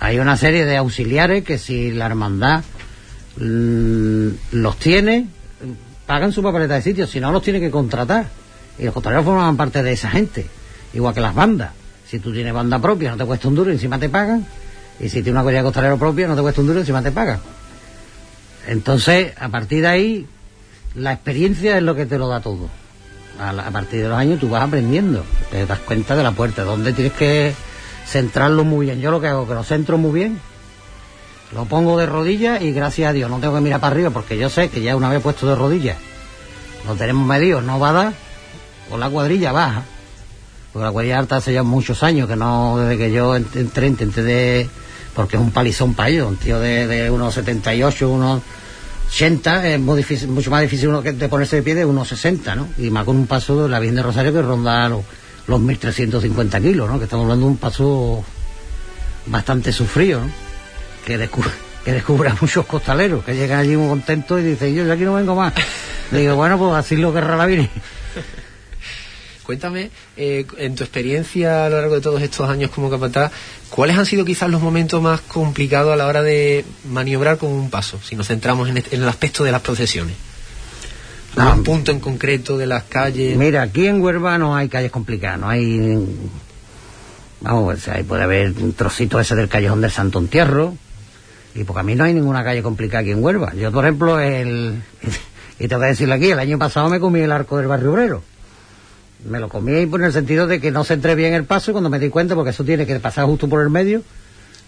Hay una serie de auxiliares que si la hermandad mm, los tiene, pagan su papeleta de sitio, si no los tiene que contratar. Y los costaleros forman parte de esa gente, igual que las bandas. Si tú tienes banda propia, no te cuesta un duro encima te pagan. Y si tienes una cuadrilla de costalero propia, no te cuesta un duro encima te pagan. Entonces, a partir de ahí, la experiencia es lo que te lo da todo. A, la- a partir de los años tú vas aprendiendo, te das cuenta de la puerta, dónde tienes que centrarlo muy bien. Yo lo que hago, que lo centro muy bien, lo pongo de rodillas y gracias a Dios no tengo que mirar para arriba porque yo sé que ya una vez puesto de rodillas, lo tenemos medido, no va a dar, o la cuadrilla baja. Porque la cuadrilla alta hace ya muchos años que no, desde que yo ent- entré, intenté de. Porque es un palizón para ellos, un tío de, de unos 78, unos 80, es mucho más difícil uno que de ponerse de pie de unos 60, ¿no? Y más con un paso de la Virgen de Rosario que ronda los, los 1350 kilos, ¿no? Que estamos hablando de un paso bastante sufrido. Que descubre, que descubre a muchos costaleros que llegan allí muy contentos y dicen, yo ya aquí no vengo más. Digo, bueno, pues así lo querrá la Virgen. Cuéntame, eh, en tu experiencia a lo largo de todos estos años como capataz, ¿cuáles han sido quizás los momentos más complicados a la hora de maniobrar con un paso? Si nos centramos en, en el aspecto de las procesiones. Ah, un punto en concreto de las calles. Mira, aquí en Huelva no hay calles complicadas, no hay... Vamos, pues, ahí puede haber un trocito ese del callejón del Santo Entierro, y porque a mí no hay ninguna calle complicada aquí en Huelva. Yo, por ejemplo, el... Y tengo que decirlo aquí, el año pasado me comí el arco del barrio obrero. Me lo comí por el sentido de que no centré bien el paso y cuando me di cuenta, porque eso tiene que pasar justo por el medio,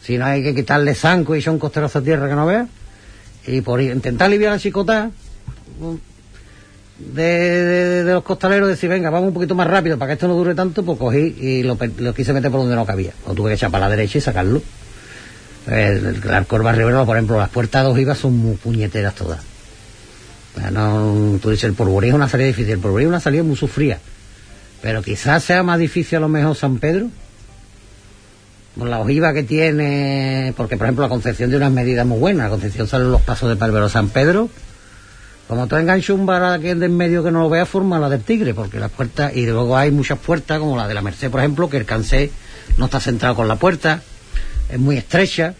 si no hay que quitarle zanco y son costeros a tierra que no veas, y por intentar aliviar la chicota, de, de- de los costaleros decir, venga, vamos un poquito más rápido para que esto no dure tanto, pues cogí y lo, quise meter por donde no cabía. Lo tuve que echar para la derecha y sacarlo. El, el obrero, por ejemplo, las puertas de ojivas son muy puñeteras todas. No, tú dices, el porburí es una salida difícil, el porburí es una salida muy sufrida. Pero quizás sea más difícil a lo mejor San Pedro, por la ojiva que tiene, porque por ejemplo la Concepción tiene unas medidas muy buenas, la Concepción salen los pasos de Palvero San Pedro, como tú enganchas un bar aquí de en medio que no lo veas, forma la del tigre, porque las puertas, y luego hay muchas puertas, como la de la Merced, por ejemplo, que el cansé no está centrado con la puerta, es muy estrecha.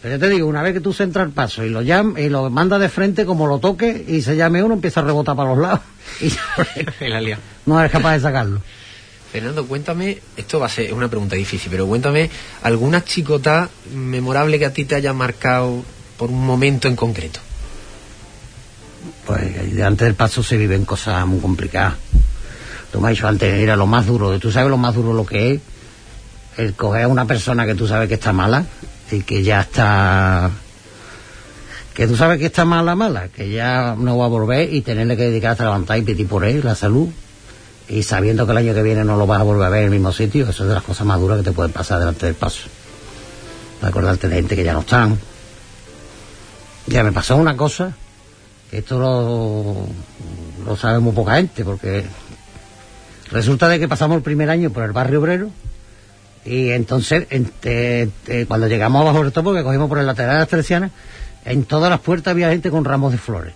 Pero yo te digo, una vez que tú centras el paso y lo llama, y lo manda de frente, como lo toque y se llame uno, empieza a rebotar para los lados y ya no eres capaz de sacarlo. Fernando, cuéntame, esto va a ser una pregunta difícil, pero cuéntame alguna chicota memorable que a ti te haya marcado por un momento en concreto. Pues antes del paso se viven cosas muy complicadas. Tú me has dicho antes, era lo más duro. ¿Tú sabes lo más duro lo que es? El coger a una persona que tú sabes que está mala y que ya está... Que tú sabes que está mala, mala, que ya no va a volver y tenerle que dedicar hasta levantar y pedir por él la salud. Y sabiendo que el año que viene no lo vas a volver a ver en el mismo sitio, eso es de las cosas más duras que te pueden pasar delante del paso. Acordarte de gente que ya no están. Ya me pasó una cosa esto lo, lo sabe muy poca gente, porque resulta de que pasamos el primer año por el barrio obrero y entonces en- eh, eh, cuando llegamos abajo del topo, que cogimos por el lateral de las tercianas, en todas las puertas había gente con ramos de flores.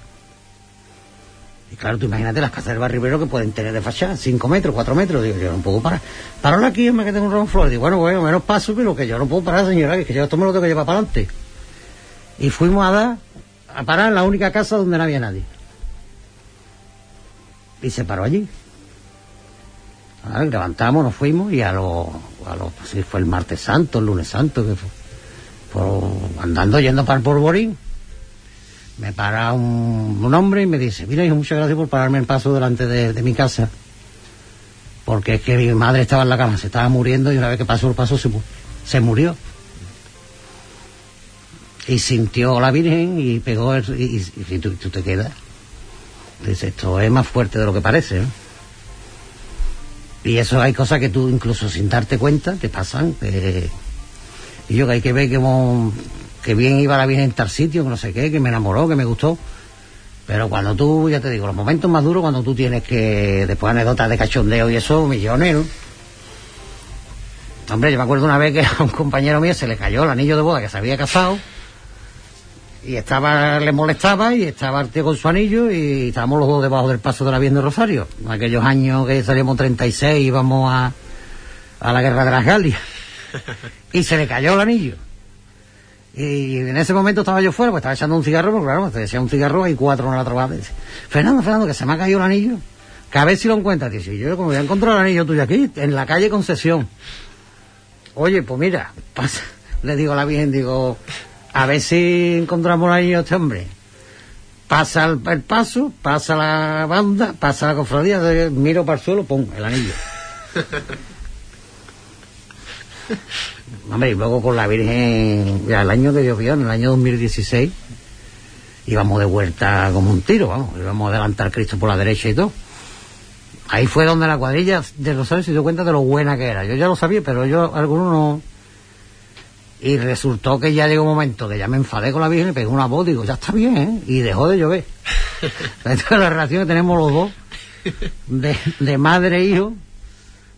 Y claro, tú imagínate las casas del barrio obrero que pueden tener de fachada, 5 metros, 4 metros. Digo, yo no puedo parar. Páralo aquí, hombre, que tengo un ramo de flores. Digo, bueno, bueno, menos paso, pero que yo no puedo parar, señora, que yo esto me lo tengo que llevar para adelante. Y fuimos a dar, a parar en la única casa donde no había nadie. Y se paró allí. Ah, levantamos, nos fuimos y a los, sí, fue el martes santo, el lunes santo, que fue, andando yendo para el polvorín, me para un, hombre y me dice, mira hijo, muchas gracias por pararme en paso delante de, mi casa, porque es que mi madre estaba en la cama, se estaba muriendo y una vez que pasó el paso se, se murió. Y sintió la Virgen y pegó el, y, y- y tú, te quedas. Dice, esto es más fuerte de lo que parece, ¿no? Y eso hay cosas que tú incluso sin darte cuenta te pasan. que- y yo que hay que ver que, que bien iba la Virgen en tal sitio, que no sé qué, que me enamoró, que me gustó. Pero cuando tú, ya te digo, los momentos más duros cuando tú tienes que, después anécdotas de cachondeo y eso, millones, ¿no? Hombre, yo me acuerdo una vez que a un compañero mío se le cayó el anillo de boda que se había casado y estaba, le molestaba y estaba el tío con su anillo y estábamos los dos debajo del paso de la Virgen de Rosario. En aquellos años que salíamos 36 íbamos a, a la guerra de las Galias. Y se le cayó el anillo. Y en ese momento estaba yo fuera, pues estaba echando un cigarro, porque claro, te decía un cigarro, hay cuatro en la parte. Dice, Fernando, Fernando, que se me ha caído el anillo. Que a ver si lo encuentras. Dice, yo como voy a encontrar el anillo tuyo aquí, en la calle Concesión. Oye, pues mira, pasa. Le digo a la Virgen, digo, a ver si encontramos anillo de este hombre. Pasa el, paso, pasa la banda, pasa la cofradía, miro para el suelo, pum, el anillo. Hombre, y luego con la Virgen, ya el año que llovió, en el año 2016, íbamos de vuelta como un tiro, vamos, íbamos a adelantar a Cristo por la derecha y todo. Ahí fue donde la cuadrilla de Rosario se dio cuenta de lo buena que era. Yo ya lo sabía, pero yo, algunos no. Y resultó que ya llegó un momento que ya me enfadé con la Virgen y pegué una voz, digo, ya está bien, ¿eh? Y dejó de llover. Esta es la relación que tenemos los dos, de, de madre e hijo,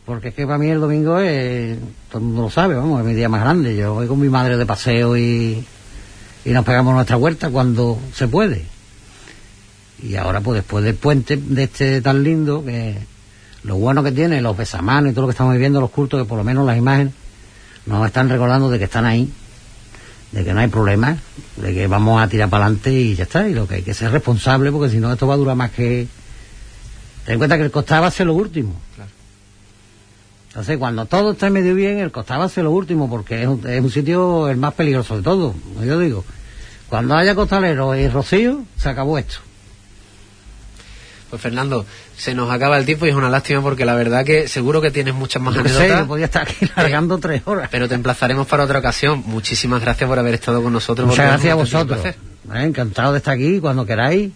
porque es que para mí el domingo es, todo el mundo lo sabe, vamos, es mi día más grande. Yo voy con mi madre de paseo y, y nos pegamos nuestra huerta cuando se puede. Y ahora, pues después del puente de este tan lindo, que lo bueno que tiene, los besamanos y todo lo que estamos viviendo, los cultos, que por lo menos las imágenes nos están recordando de que están ahí, de que no hay problema, de que vamos a tirar para adelante y ya está. Y lo que hay que ser responsable, porque si no, esto va a durar más que. Ten en cuenta que el costado va a ser lo último. Entonces, cuando todo está medio bien, el costado va a ser lo último, porque es un, es un sitio el más peligroso de todo. Yo digo, cuando haya costalero y rocío, se acabó esto. Pues Fernando, se nos acaba el tiempo y es una lástima porque la verdad que seguro que tienes muchas más sé, anécdotas. yo podía estar aquí largando tres horas. Pero te emplazaremos para otra ocasión. Muchísimas gracias por haber estado con nosotros. Muchas gracias a vosotros. Eh, encantado de estar aquí cuando queráis.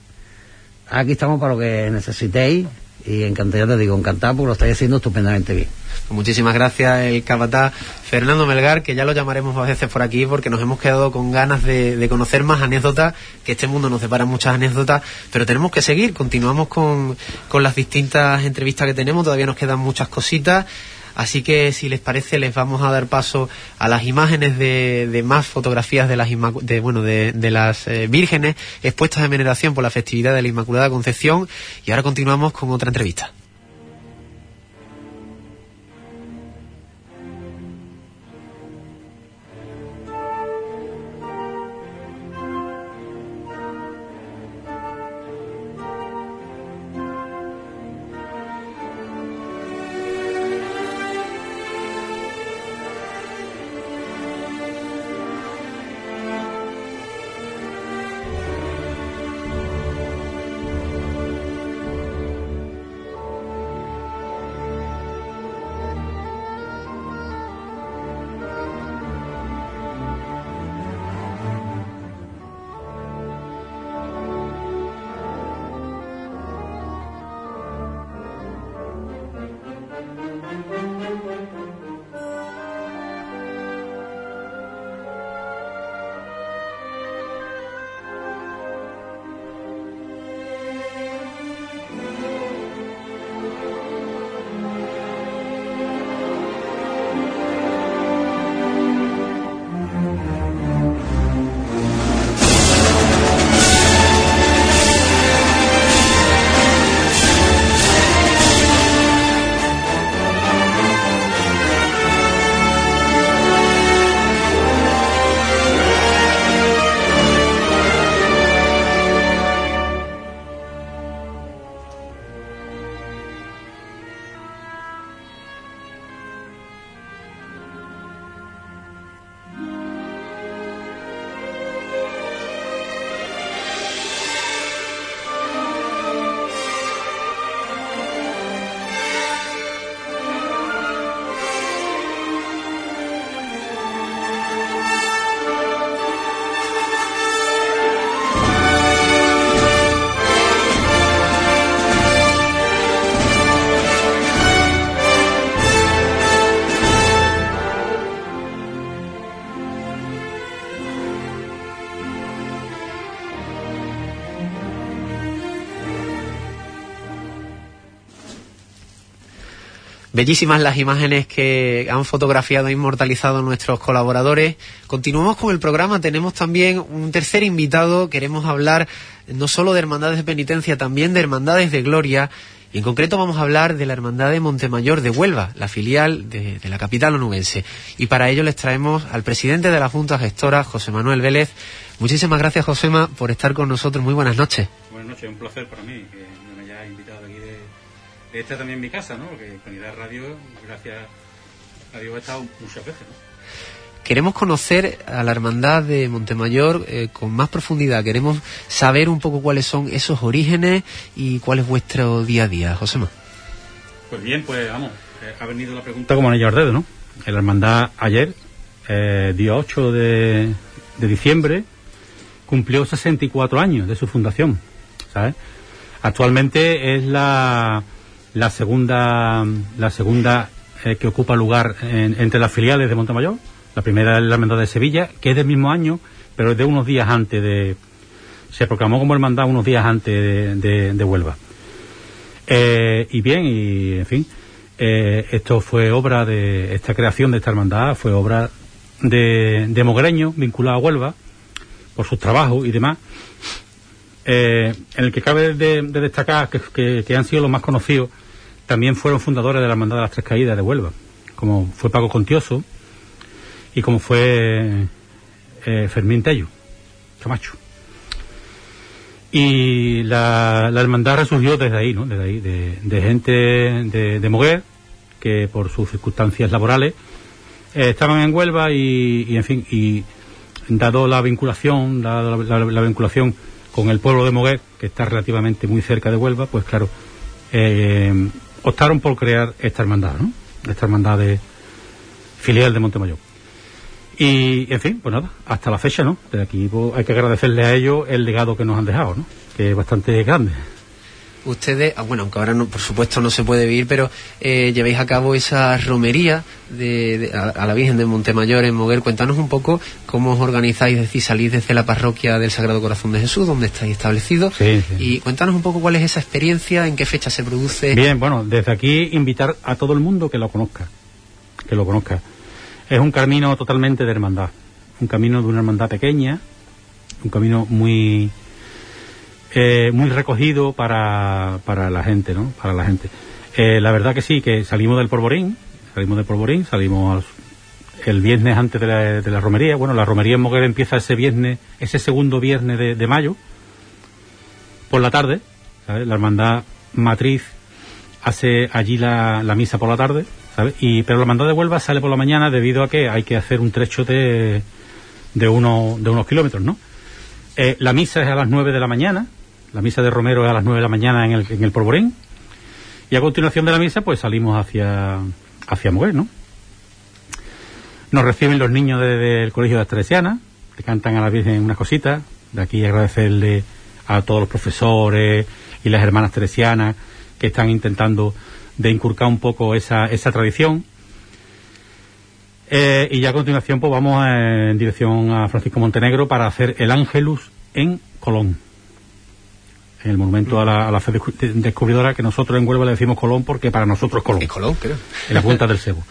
Aquí estamos para lo que necesitéis. Y encantado, ya te digo, encantado porque lo estáis haciendo estupendamente bien. Muchísimas gracias el capataz Fernando Melgar, que ya lo llamaremos a veces por aquí porque nos hemos quedado con ganas de, de conocer más anécdotas, que este mundo nos separa muchas anécdotas, pero tenemos que seguir, continuamos con, con las distintas entrevistas que tenemos, todavía nos quedan muchas cositas. Así que si les parece les vamos a dar paso a las imágenes de, más fotografías de las de, bueno de, de las eh, vírgenes expuestas en veneración por la festividad de la Inmaculada Concepción y ahora continuamos con otra entrevista. Bellísimas las imágenes que han fotografiado e inmortalizado nuestros colaboradores. Continuamos con el programa. Tenemos también un tercer invitado. Queremos hablar no solo de hermandades de penitencia, también de hermandades de gloria. Y en concreto vamos a hablar de la Hermandad de Montemayor de Huelva, la filial de, la capital onubense. Y para ello les traemos al presidente de la Junta Gestora, José Manuel Vélez. Muchísimas gracias, Josema, por estar con nosotros. Muy buenas noches. Buenas noches, un placer para mí esta también mi casa, ¿no? Porque con Idea Radio, gracias a Dios, he estado muchas veces, ¿no? Queremos conocer a la hermandad de Montemayor eh, con más profundidad. Queremos saber un poco cuáles son esos orígenes y cuál es vuestro día a día, Josema. Pues bien, pues vamos, eh, ha venido la pregunta como anillo al dedo, ¿no? La hermandad ayer, eh, día 8 de, de diciembre, cumplió 64 años de su fundación, ¿sabes? Actualmente es la, la segunda la segunda eh, que ocupa lugar en- entre las filiales de Montemayor. La primera es la hermandad de Sevilla, que es del mismo año, pero es de unos días antes de... Se proclamó como hermandad unos días antes de, Huelva. Eh, y bien, y en fin, eh, esto fue obra de... Esta creación de esta hermandad fue obra de, de Mogreño, vinculado a Huelva, por sus trabajos y demás. En el que cabe de, de destacar que- que han sido los más conocidos, también fueron fundadores de la Hermandad de las Tres Caídas de Huelva, como fue Paco Contioso y como fue eh, Fermín Tello, Camacho. Y la, la hermandad resurgió desde ahí, ¿no? Desde ahí, de, de gente de, de Moguer, que por sus circunstancias laborales eh, estaban en Huelva y, y, en fin, y dado la vinculación, dado la, la- la vinculación con el pueblo de Moguer, que está relativamente muy cerca de Huelva, pues claro, eh, optaron por crear esta hermandad, ¿no? Esta hermandad de filial de Montemayor. Y, en fin, pues nada, hasta la fecha, ¿no? Desde aquí pues, hay que agradecerle a ellos el legado que nos han dejado, ¿no? Que es bastante grande. Ustedes, ah, bueno, aunque ahora no, por supuesto no se puede vivir, pero eh, llevéis a cabo esa romería de, de- a, a la Virgen de Montemayor en Moguer. Cuéntanos un poco cómo os organizáis, es decir, salís desde la parroquia del Sagrado Corazón de Jesús, donde estáis establecidos. Sí, sí. Y cuéntanos un poco cuál es esa experiencia, en qué fecha se produce. Bien, bueno, desde aquí invitar a todo el mundo que lo conozca, que lo conozca. Es un camino totalmente de hermandad, un camino de una hermandad pequeña, un camino muy eh, muy recogido para, para la gente, ¿no? Para la gente. Eh, la verdad que sí, que salimos del Porborín, salimos del Porborín, salimos el viernes antes de la, de la romería. Bueno, la romería en Moguer empieza ese viernes, ese segundo viernes de, mayo, por la tarde. La hermandad matriz hace allí la, la misa por la tarde, ¿sabes? Y, pero la hermandad de Huelva sale por la mañana debido a que hay que hacer un trecho de, de, uno, de unos kilómetros, ¿no? Eh, la misa es a las 9 de la mañana, la misa de Romero es a las 9 de la mañana en el, en el Porborín, y a continuación de la misa pues salimos hacia, hacia Moguer, ¿no? Nos reciben los niños de- del Colegio de las Teresianas, le cantan a la Virgen unas cositas, de aquí agradecerle a todos los profesores y las hermanas teresianas que están intentando de inculcar un poco esa, esa tradición. Eh, y ya a continuación pues vamos en dirección a Francisco Montenegro para hacer el Ángelus en Colón. En el monumento a la, a la fe descu- de- descubridora que nosotros en Huelva le decimos Colón porque para nosotros es Colón En Colón, creo. en la punta del cebo.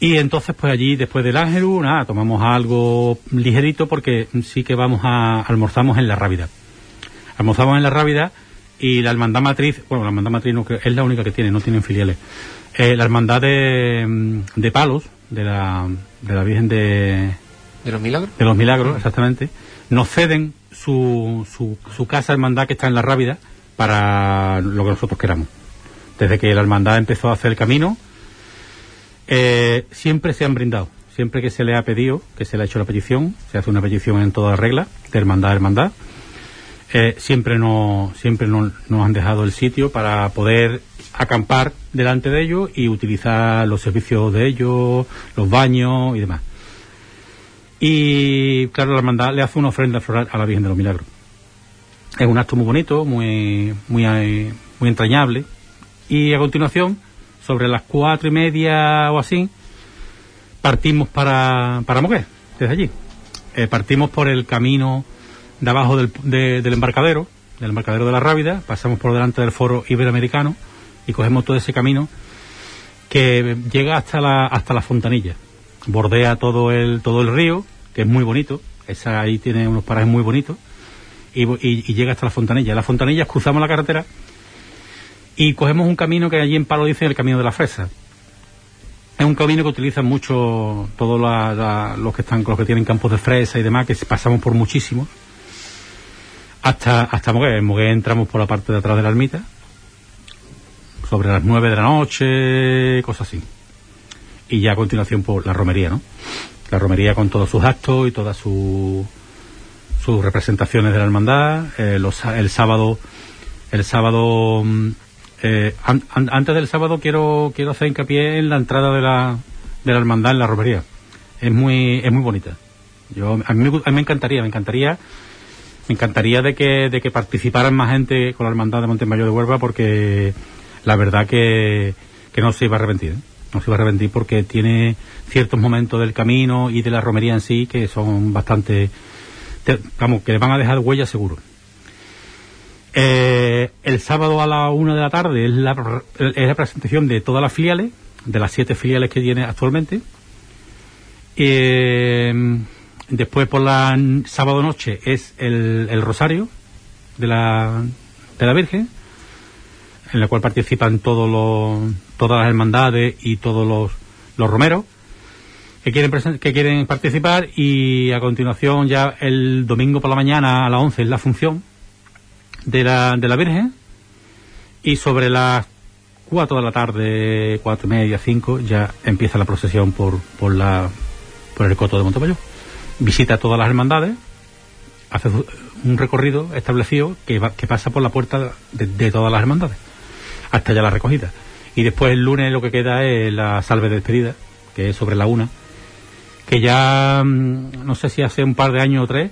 Y entonces, pues allí, después del Ángelus, nada, tomamos algo ligerito porque sí que vamos a almorzamos en la Rábida. Almorzamos en la Rábida y la hermandad matriz, bueno, la hermandad matriz no, es la única que tiene, no tienen filiales. Eh, la hermandad de, mm, de Palos, de la, de la Virgen de, ¿De los milagros? de los milagros, exactamente, nos ceden su, su, su casa hermandad que está en la Rábida para lo que nosotros queramos. Desde que la hermandad empezó a hacer el camino, eh, siempre se han brindado. Siempre que se le ha pedido, que se le ha hecho la petición, se hace una petición en toda regla, de hermandad a hermandad, eh, siempre, no, siempre no- nos han dejado el sitio para poder acampar delante de ellos y utilizar los servicios de ellos, los baños y demás. Y claro, la hermandad le hace una ofrenda floral a la Virgen de los Milagros. Es un acto muy bonito, muy, muy, eh, entrañable. Y a continuación, sobre las cuatro y media o así, partimos para, para Moguer, desde allí. Eh, partimos por el camino de abajo del, de- del embarcadero, del embarcadero de la Rábida, pasamos por delante del foro iberoamericano y cogemos todo ese camino que llega hasta la, hasta la fontanilla. Bordea todo el, todo el río, que es muy bonito. Esa ahí tiene unos parajes muy bonitos. Y, y- llega hasta la fontanilla. En las fontanillas cruzamos la carretera y cogemos un camino que allí en Palo dicen el camino de la fresa. Es un camino que utilizan mucho todos la- la- los que están, los que tienen campos de fresa y demás, que pasamos por muchísimos. Hasta, hasta Moguer. En Moguer entramos por la parte de atrás de la ermita. Sobre las nueve de la noche, cosas así. Y ya a continuación por la romería, ¿no? La romería con todos sus actos y todas sus representaciones de la hermandad. Eh, los el sábado, el sábado, mm, eh, an- an- antes del sábado quiero quiero hacer hincapié en la entrada de la de la hermandad en la romería. Es muy es muy bonita. Yo a mí, a mí me encantaría, me encantaría me encantaría de que, de que participaran más gente con la hermandad de Montemayor de Huelva porque la verdad que, que no se iba a arrepentir. ¿eh? No se iba a arrepentir porque tiene ciertos momentos del camino y de la romería en sí que son bastante, te- vamos, que le van a dejar huella seguro. Eh, el sábado a la una de la tarde es la, es la presentación de todas las filiales, de las siete filiales que tiene actualmente. Eh, después por la sábado noche es el, el rosario de la, de la Virgen, en la cual participan todos los, todas las hermandades y todos los, los romeros que quieren, que quieren participar y a continuación ya el domingo por la mañana a las 11 es la función de la, de la Virgen y sobre las 4 de la tarde, cuatro y media, 5 ya empieza la procesión por, por, la, por el coto de Montemayor. Visita todas las hermandades, hace un recorrido establecido que, va- que pasa por la puerta de, de todas las hermandades hasta ya la recogida. Y después el lunes lo que queda es la salve de despedida, que es sobre la una, que ya mm, no sé si hace un par de años o tres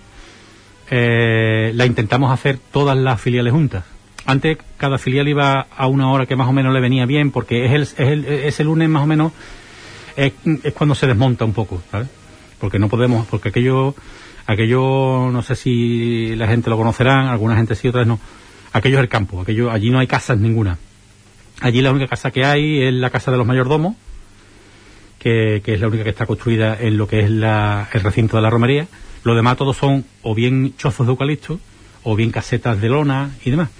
eh, la intentamos hacer todas las filiales juntas. Antes cada filial iba a una hora que más o menos le venía bien, porque es el, es el, ese lunes más o menos es, cuando se desmonta un poco, ¿sabes? Porque no podemos, porque aquello, aquello no sé si la gente lo conocerá, alguna gente sí, otras no. Aquello es el campo, aquello, allí no hay casas ninguna. Allí la única casa que hay es la casa de los mayordomos, que, es la única que está construida en lo que es la- el recinto de la romería. Lo demás todos son o bien chozos de eucalipto, o bien casetas de lona y demás.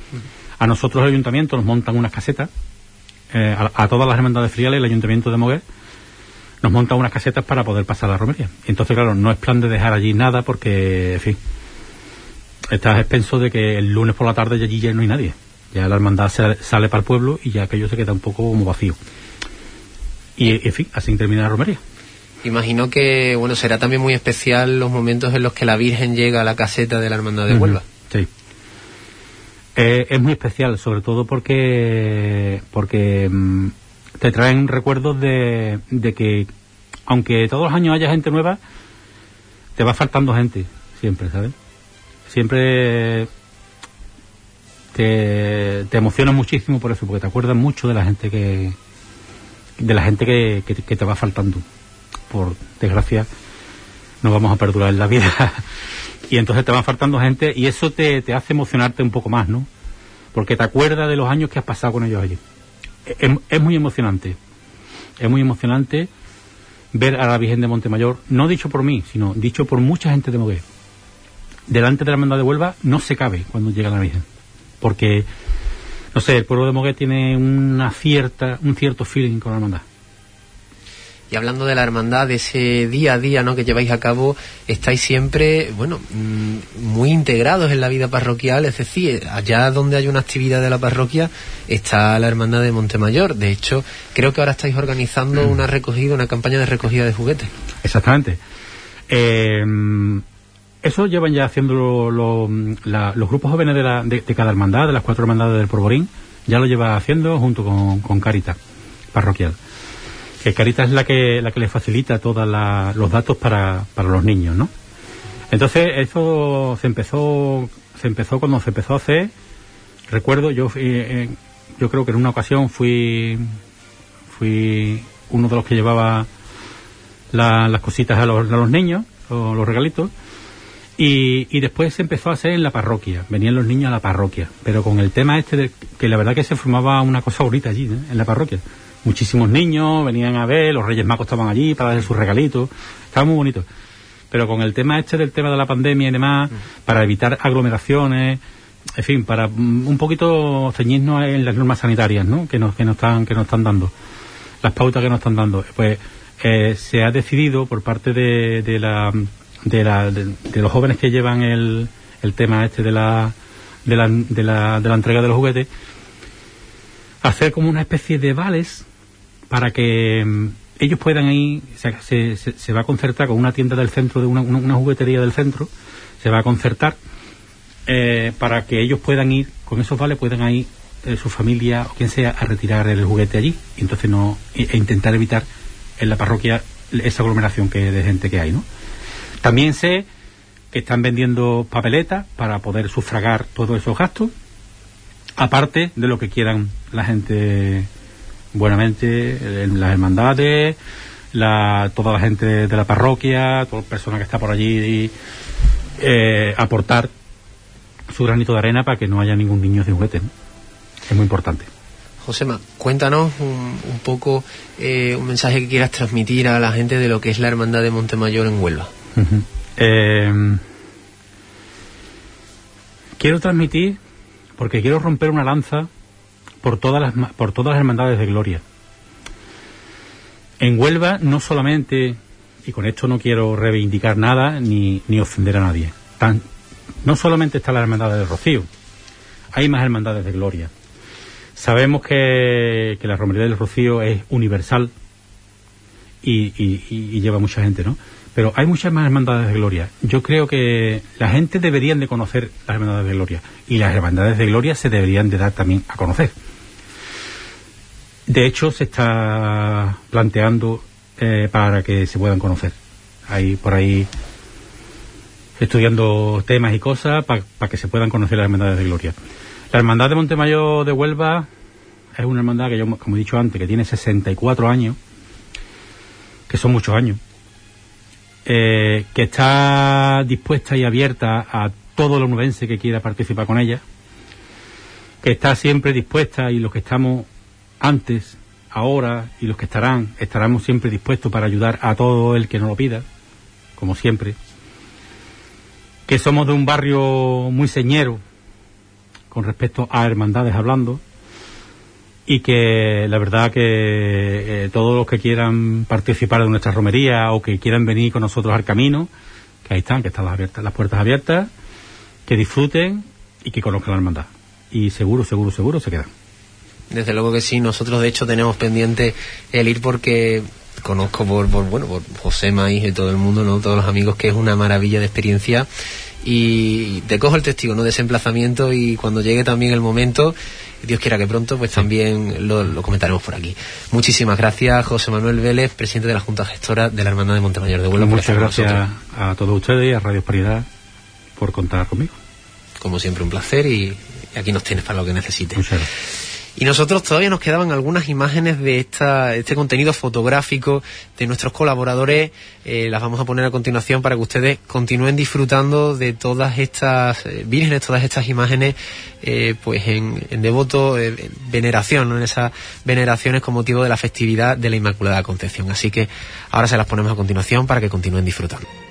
A nosotros el ayuntamiento nos montan unas casetas, eh, a, todas las hermandades filiales, el ayuntamiento de Moguer, nos monta unas casetas para poder pasar la romería. Entonces, claro, no es plan de dejar allí nada porque, en fin, estás expenso de que el lunes por la tarde allí ya no hay nadie. Ya la hermandad sale para el pueblo y ya aquello se queda un poco como vacío. Y, en fin, así termina la romería. Imagino que, bueno, será también muy especial los momentos en los que la Virgen llega a la caseta de la Hermandad de Huelva. Sí. Eh, es muy especial, sobre todo porque porque mm, te traen recuerdos de, de que, aunque todos los años haya gente nueva, te va faltando gente, siempre, ¿sabes? Siempre te, te emociona muchísimo por eso, porque te acuerdas mucho de la gente que de la gente que, te va faltando. Por desgracia, no vamos a perdurar en la vida. y entonces te van faltando gente y eso te, hace emocionarte un poco más, ¿no? Porque te acuerdas de los años que has pasado con ellos allí. Es, es muy emocionante. Es muy emocionante ver a la Virgen de Montemayor, no dicho por mí, sino dicho por mucha gente de Moguer. Delante de la hermandad de Huelva no se cabe cuando llega la Virgen. Porque, no sé, el pueblo de Moguer tiene una cierta, un cierto feeling con la hermandad. Y hablando de la hermandad, de ese día a día ¿no? que lleváis a cabo, estáis siempre, bueno, mm, muy integrados en la vida parroquial, es decir, allá donde hay una actividad de la parroquia está la hermandad de Montemayor. De hecho, creo que ahora estáis organizando una recogida, una campaña de recogida de juguetes. Exactamente. Eh, eso llevan ya haciendo lo- la- los grupos jóvenes de, la- de- cada hermandad, de las cuatro hermandades del Porvorín, ya lo lleva haciendo junto con, con Caritas parroquial. Que Caritas es la que, la que le facilita todos los datos para, para los niños, ¿no? Entonces, eso se empezó, se empezó cuando se empezó a hacer. Recuerdo, yo fui, eh, yo creo que en una ocasión fui, fui uno de los que llevaba la- las cositas a los, a los niños, o los regalitos, y, y después se empezó a hacer en la parroquia, venían los niños a la parroquia, pero con el tema este de que la verdad que se formaba una cosa bonita allí, ¿eh? en la parroquia. muchísimos niños venían a ver, los Reyes Magos estaban allí para darle sus regalitos, estaba muy bonito. Pero con el tema este del tema de la pandemia y demás, para evitar aglomeraciones, en fin, para mm, un poquito ceñirnos en las normas sanitarias, ¿no? Que nos, que nos están, que nos están dando, las pautas que nos están dando, pues eh, se ha decidido por parte de, de la, de, la, de, los jóvenes que llevan el, tema este de la, de la, de la, entrega de los juguetes, hacer como una especie de vales para que mm, ellos puedan ir, se, se, se- va a concertar con una tienda del centro, de una juguetería del centro, se va a concertar eh, para que ellos puedan ir, con esos vales puedan ir eh, su familia o quien sea a retirar el juguete allí y entonces no e, e intentar evitar en la parroquia esa aglomeración que de gente que hay, ¿no? También sé que están vendiendo papeletas para poder sufragar todos esos gastos, aparte de lo que quieran la gente buenamente, en las hermandades, la, toda la gente de la parroquia, toda persona que está por allí, eh, aportar su granito de arena para que no haya ningún niño sin juguete. Es muy importante. Josema, cuéntanos un, un poco eh, un mensaje que quieras transmitir a la gente de lo que es la Hermandad de Montemayor en Huelva. Eh, quiero transmitir, porque quiero romper una lanza por todas las, por todas las hermandades de gloria. En Huelva no solamente, y con esto no quiero reivindicar nada ni, ni ofender a nadie, no solamente está la hermandad del Rocío, hay más hermandades de gloria. Sabemos que, que la romería del Rocío es universal y- y- y lleva mucha gente, ¿no? Pero hay muchas más hermandades de gloria. Yo creo que la gente deberían de conocer las hermandades de gloria y las hermandades de gloria se deberían de dar también a conocer. De hecho, se está planteando eh, para que se puedan conocer. Hay por ahí estudiando temas y cosas para que se puedan conocer las hermandades de gloria. La hermandad de Montemayor de Huelva es una hermandad que yo, como he dicho antes, que tiene 64 años, que son muchos años, eh, que está dispuesta y abierta a todo lo nubense que quiera participar con ella, que está siempre dispuesta y los que estamos antes, ahora y los que estarán, estaremos siempre dispuestos para ayudar a todo el que nos lo pida, como siempre, que somos de un barrio muy señero con respecto a hermandades hablando, y que la verdad que eh, todos los que quieran participar de nuestra romería o que quieran venir con nosotros al camino, que ahí están, que están las, abiertas, las puertas abiertas, que disfruten y que conozcan la hermandad. Y seguro, seguro, seguro se quedan. Desde luego que sí, nosotros de hecho tenemos pendiente el ir porque conozco por, por bueno, por José Maíz y todo el mundo, ¿no? Todos los amigos, que es una maravilla de experiencia y te cojo el testigo, ¿no? De ese emplazamiento y cuando llegue también el momento, Dios quiera que pronto, pues también lo, lo comentaremos por aquí. Muchísimas gracias, José Manuel Vélez, presidente de la Junta Gestora de la Hermandad de Montemayor de Huelva. por Muchas gracias a todos ustedes y a Radio Paridad por contar conmigo. Como siempre, un placer y aquí nos tienes para lo que necesites. Muchas gracias. Y nosotros todavía nos quedaban algunas imágenes de esta, este contenido fotográfico de nuestros colaboradores. Eh, las vamos a poner a continuación para que ustedes continúen disfrutando de todas estas eh, vírgenes, todas estas imágenes, eh, pues en, en devoto eh, en veneración, en esas veneraciones con motivo de la festividad de la Inmaculada Concepción. Así que ahora se las ponemos a continuación para que continúen disfrutando.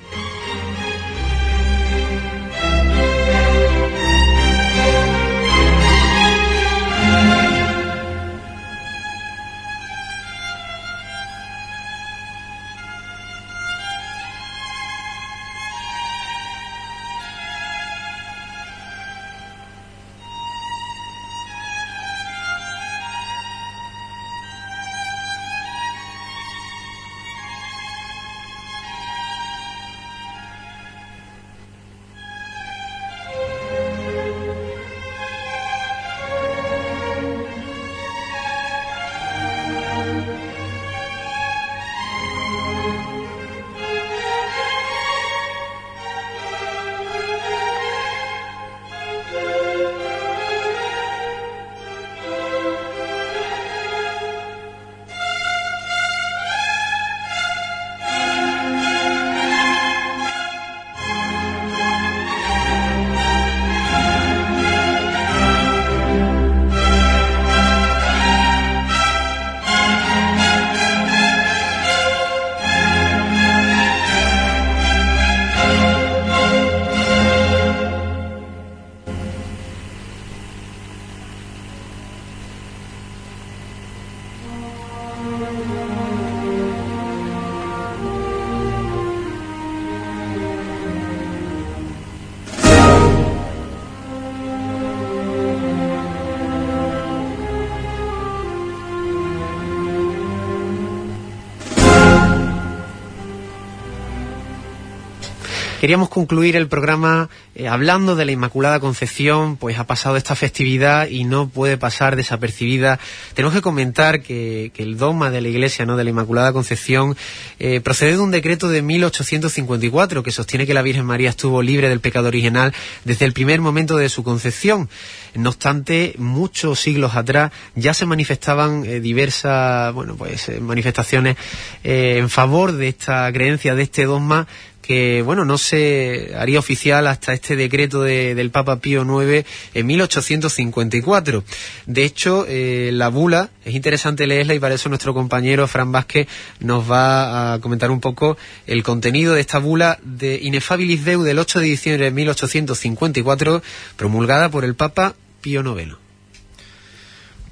Queríamos concluir el programa eh, hablando de la Inmaculada Concepción, pues ha pasado esta festividad y no puede pasar desapercibida. Tenemos que comentar que, el dogma de la Iglesia, ¿no? de la Inmaculada Concepción, eh, procede de un decreto de 1854 que sostiene que la Virgen María estuvo libre del pecado original desde el primer momento de su concepción. No obstante, muchos siglos atrás ya se manifestaban eh, diversas, bueno, pues manifestaciones en favor de esta creencia, de este dogma que bueno no se haría oficial hasta este decreto del Papa Pío IX en 1854. De hecho, eh, la bula es interesante leerla y para eso nuestro compañero Fran Vázquez nos va a comentar un poco el contenido de esta bula de Inefabilis Deu del 8 de diciembre de 1854, promulgada por el Papa Pío IX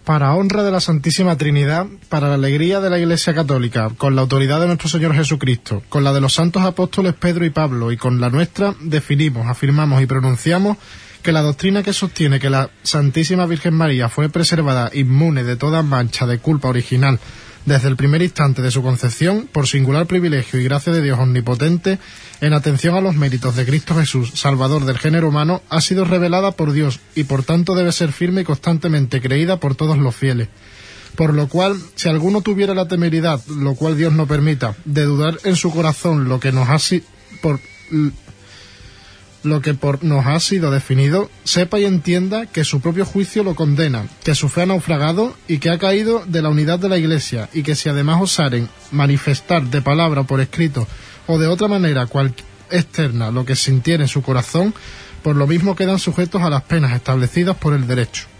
para honra de la Santísima Trinidad, para la alegría de la Iglesia Católica, con la autoridad de nuestro Señor Jesucristo, con la de los santos apóstoles Pedro y Pablo y con la nuestra, definimos, afirmamos y pronunciamos que la doctrina que sostiene que la Santísima Virgen María fue preservada inmune de toda mancha de culpa original desde el primer instante de su concepción, por singular privilegio y gracia de Dios omnipotente, en atención a los méritos de Cristo Jesús, Salvador del género humano, ha sido revelada por Dios y por tanto debe ser firme y constantemente creída por todos los fieles. Por lo cual, si alguno tuviera la temeridad, lo cual Dios no permita, de dudar en su corazón lo que nos ha por lo que por nos ha sido definido, sepa y entienda que su propio juicio lo condena, que su fe ha naufragado y que ha caído de la unidad de la Iglesia, y que si además osaren manifestar de palabra o por escrito o de otra manera cual externa lo que sintiera en su corazón, por lo mismo quedan sujetos a las penas establecidas por el derecho.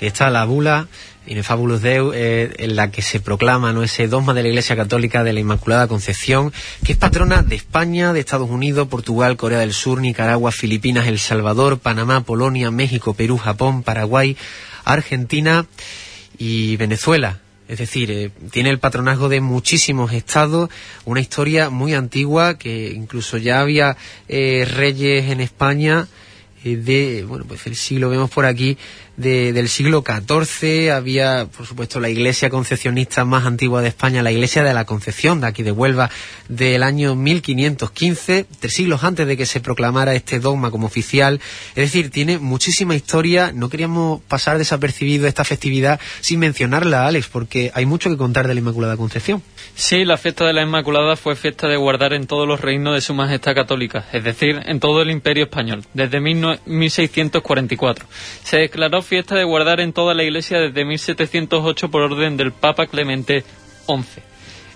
Está la bula Inefabulus Deus, eh, en la que se proclama ¿no? ese dogma de la Iglesia Católica de la Inmaculada Concepción, que es patrona de España, de Estados Unidos, Portugal, Corea del Sur, Nicaragua, Filipinas, El Salvador, Panamá, Polonia, México, Perú, Japón, Paraguay, Argentina y Venezuela. Es decir, eh, tiene el patronazgo de muchísimos estados, una historia muy antigua que incluso ya había eh, reyes en España de, bueno, pues el siglo, vemos por aquí, del siglo XIV, había, por supuesto, la iglesia concepcionista más antigua de España, la iglesia de la Concepción, de aquí de Huelva, del año 1515, tres siglos antes de que se proclamara este dogma como oficial. Es decir, tiene muchísima historia, no queríamos pasar desapercibido esta festividad sin mencionarla, Alex, porque hay mucho que contar de la Inmaculada Concepción. Sí, la fiesta de la Inmaculada fue fiesta de guardar en todos los reinos de su Majestad Católica, es decir, en todo el Imperio Español, desde 1644. Se declaró fiesta de guardar en toda la Iglesia desde 1708 por orden del Papa Clemente XI.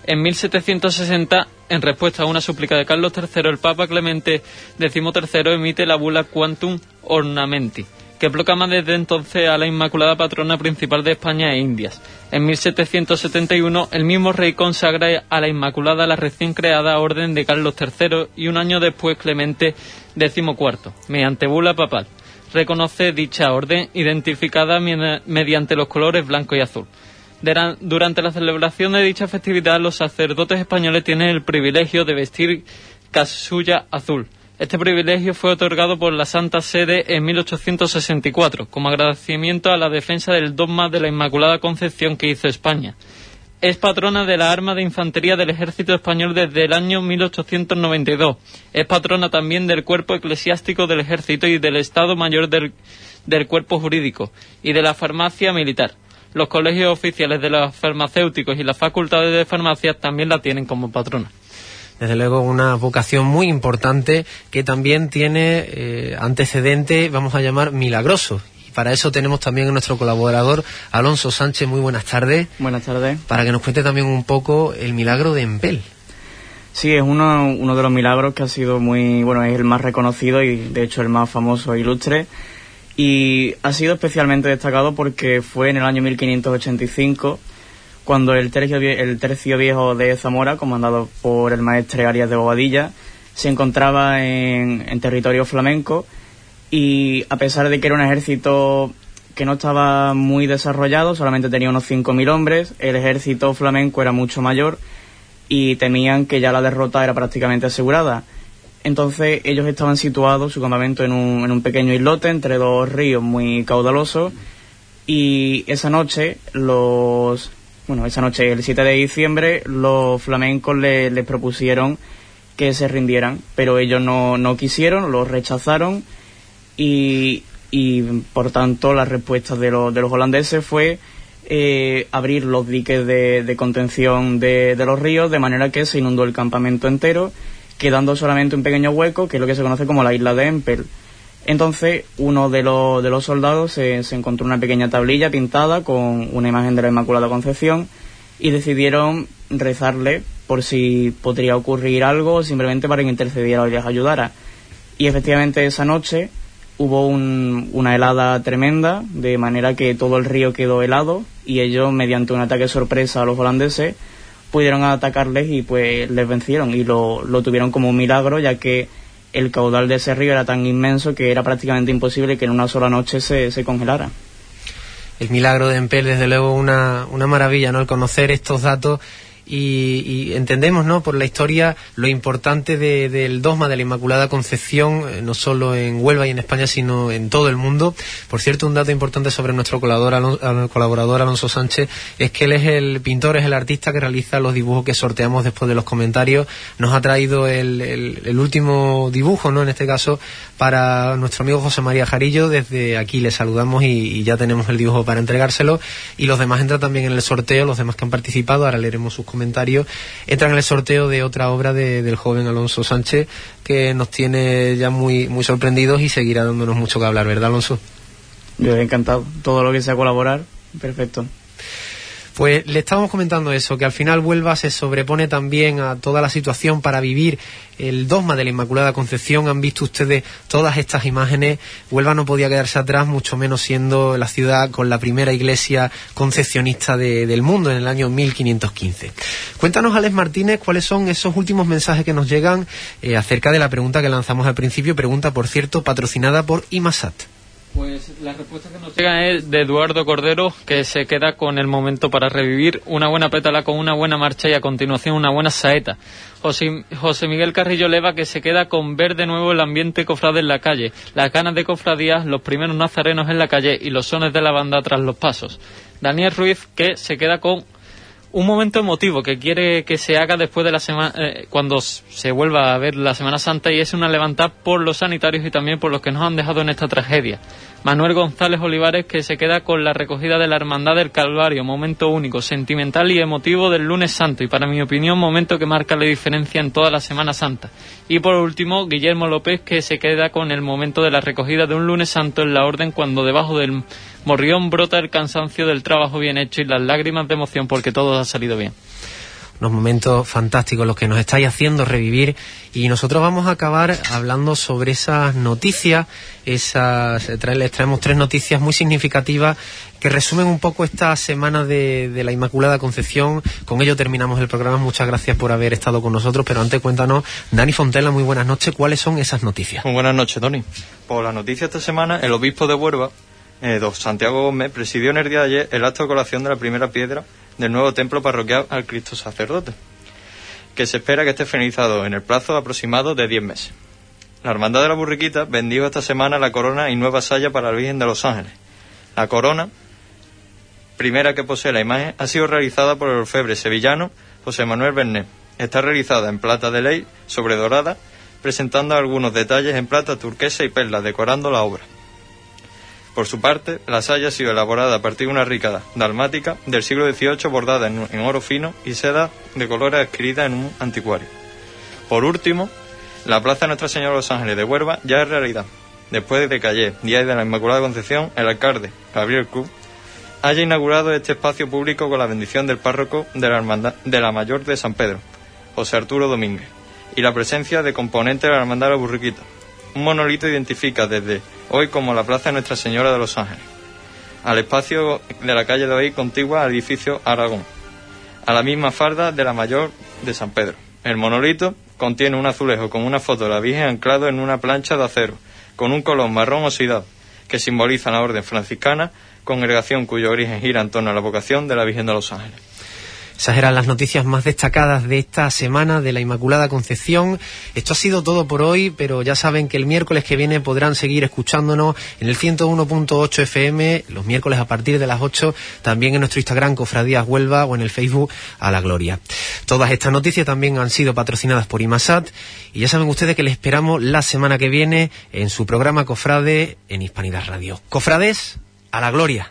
En 1760, en respuesta a una súplica de Carlos III, el Papa Clemente XIII emite la bula Quantum Ornamenti, que proclama desde entonces a la Inmaculada Patrona principal de España e Indias. En 1771, el mismo rey consagra a la Inmaculada la recién creada Orden de Carlos III y un año después Clemente XIV, mediante bula papal. Reconoce dicha orden identificada mediante los colores blanco y azul. Durante la celebración de dicha festividad, los sacerdotes españoles tienen el privilegio de vestir casulla azul este privilegio fue otorgado por la Santa Sede en 1864, como agradecimiento a la defensa del dogma de la Inmaculada Concepción que hizo España. Es patrona de la arma de infantería del ejército español desde el año 1892. Es patrona también del cuerpo eclesiástico del ejército y del Estado Mayor del, del cuerpo jurídico y de la farmacia militar. Los colegios oficiales de los farmacéuticos y las facultades de farmacia también la tienen como patrona desde luego una vocación muy importante que también tiene eh, antecedente, vamos a llamar, milagroso. Para eso tenemos también a nuestro colaborador Alonso Sánchez. Muy buenas tardes. Buenas tardes. Para que nos cuente también un poco el milagro de Empel. Sí, es uno, uno de los milagros que ha sido muy, bueno, es el más reconocido y de hecho el más famoso e ilustre. Y ha sido especialmente destacado porque fue en el año 1585 cuando el tercio, el tercio viejo de Zamora, comandado por el maestre Arias de Bobadilla, se encontraba en, territorio flamenco y a pesar de que era un ejército que no estaba muy desarrollado, solamente tenía unos 5.000 hombres, el ejército flamenco era mucho mayor y temían que ya la derrota era prácticamente asegurada. Entonces ellos estaban situados, su campamento, en un, en un pequeño islote entre dos ríos muy caudalosos y esa noche los bueno, esa noche, el 7 de diciembre, los flamencos les propusieron que se rindieran, pero ellos no, no quisieron, lo rechazaron y, por tanto la respuesta de, los de los holandeses fue eh, abrir los diques de, contención de, de, los ríos de manera que se inundó el campamento entero, quedando solamente un pequeño hueco, que es lo que se conoce como la isla de Empel. Entonces, uno de los, de los soldados se, se encontró una pequeña tablilla pintada con una imagen de la Inmaculada Concepción y decidieron rezarle por si podría ocurrir algo, simplemente para que intercediera o les ayudara. Y efectivamente esa noche hubo un, una helada tremenda, de manera que todo el río quedó helado y ellos, mediante un ataque sorpresa a los holandeses, pudieron atacarles y pues les vencieron y lo, lo tuvieron como un milagro, ya que el caudal de ese río era tan inmenso que era prácticamente imposible que en una sola noche se, se congelara. El milagro de Empel, desde luego, una, una maravilla, ¿no? El conocer estos datos y, y, entendemos ¿no? por la historia lo importante de, del dogma de la Inmaculada Concepción, eh, no solo en Huelva y en España, sino en todo el mundo. Por cierto, un dato importante sobre nuestro colaborador, Alonso, colaborador Alonso Sánchez es que él es el pintor, es el artista que realiza los dibujos que sorteamos después de los comentarios. Nos ha traído el, el, último dibujo, ¿no? en este caso, para nuestro amigo José María Jarillo. Desde aquí le saludamos y, y ya tenemos el dibujo para entregárselo. Y los demás entran también en el sorteo, los demás que han participado. Ahora leeremos sus comentarios, entran en el sorteo de otra obra de, del joven Alonso Sánchez que nos tiene ya muy, muy sorprendidos y seguirá dándonos mucho que hablar, ¿verdad, Alonso? Yo he encantado. Todo lo que sea colaborar, perfecto. Pues le estábamos comentando eso, que al final Huelva se sobrepone también a toda la situación para vivir el dogma de la Inmaculada Concepción. Han visto ustedes todas estas imágenes. Huelva no podía quedarse atrás, mucho menos siendo la ciudad con la primera iglesia concepcionista de, del mundo en el año 1515. Cuéntanos, Alex Martínez, cuáles son esos últimos mensajes que nos llegan eh, acerca de la pregunta que lanzamos al principio. Pregunta, por cierto, patrocinada por IMASAT. Pues la respuesta que nos llega es de Eduardo Cordero, que se queda con el momento para revivir una buena pétala con una buena marcha y a continuación una buena saeta. José, José Miguel Carrillo Leva, que se queda con ver de nuevo el ambiente cofrade en la calle, las ganas de cofradías, los primeros nazarenos en la calle y los sones de la banda tras los pasos. Daniel Ruiz, que se queda con un momento emotivo que quiere que se haga después de la semana, eh, cuando se vuelva a ver la Semana Santa y es una levantada por los sanitarios y también por los que nos han dejado en esta tragedia. Manuel González Olivares que se queda con la recogida de la Hermandad del Calvario, momento único, sentimental y emotivo del lunes santo y para mi opinión momento que marca la diferencia en toda la Semana Santa. Y por último, Guillermo López que se queda con el momento de la recogida de un lunes santo en la orden cuando debajo del morrión brota el cansancio del trabajo bien hecho y las lágrimas de emoción porque todo ha salido bien unos momentos fantásticos los que nos estáis haciendo revivir y nosotros vamos a acabar hablando sobre esas noticias, esas, les traemos tres noticias muy significativas que resumen un poco esta semana de, de, la Inmaculada Concepción. Con ello terminamos el programa. Muchas gracias por haber estado con nosotros. Pero antes cuéntanos, Dani Fontela, muy buenas noches. ¿Cuáles son esas noticias? Muy buenas noches, Tony. Por la noticia esta semana, el obispo de Huelva, eh, don Santiago Gómez, presidió en el día de ayer el acto de colación de la primera piedra del nuevo templo parroquial al Cristo Sacerdote, que se espera que esté finalizado en el plazo aproximado de 10 meses. La Hermandad de la Burriquita vendió esta semana la corona y nueva saya para la Virgen de los Ángeles. La corona, primera que posee la imagen, ha sido realizada por el orfebre sevillano José Manuel Bernet. Está realizada en plata de ley sobre dorada, presentando algunos detalles en plata turquesa y perla, decorando la obra. Por su parte, la saya ha sido elaborada a partir de una rica dalmática del siglo XVIII bordada en, en, oro fino y seda de colores adquirida en un anticuario. Por último, la Plaza Nuestra Señora de los Ángeles de Huerva ya es realidad. Después de que ayer, día de la Inmaculada Concepción, el alcalde, Gabriel Cruz, haya inaugurado este espacio público con la bendición del párroco de la, de la Mayor de San Pedro, José Arturo Domínguez, y la presencia de componentes de la Hermandad de Burriquita. Un monolito identifica desde hoy como la Plaza de Nuestra Señora de los Ángeles, al espacio de la calle de hoy contigua al edificio Aragón, a la misma farda de la Mayor de San Pedro. El monolito contiene un azulejo con una foto de la Virgen anclado en una plancha de acero, con un color marrón oxidado, que simboliza la orden franciscana, congregación cuyo origen gira en torno a la vocación de la Virgen de los Ángeles. Esas eran las noticias más destacadas de esta semana de la Inmaculada Concepción. Esto ha sido todo por hoy, pero ya saben que el miércoles que viene podrán seguir escuchándonos en el 101.8 FM, los miércoles a partir de las 8, también en nuestro Instagram Cofradías Huelva o en el Facebook A la Gloria. Todas estas noticias también han sido patrocinadas por IMASAT y ya saben ustedes que les esperamos la semana que viene en su programa Cofrade en Hispanidad Radio. Cofrades, a la Gloria.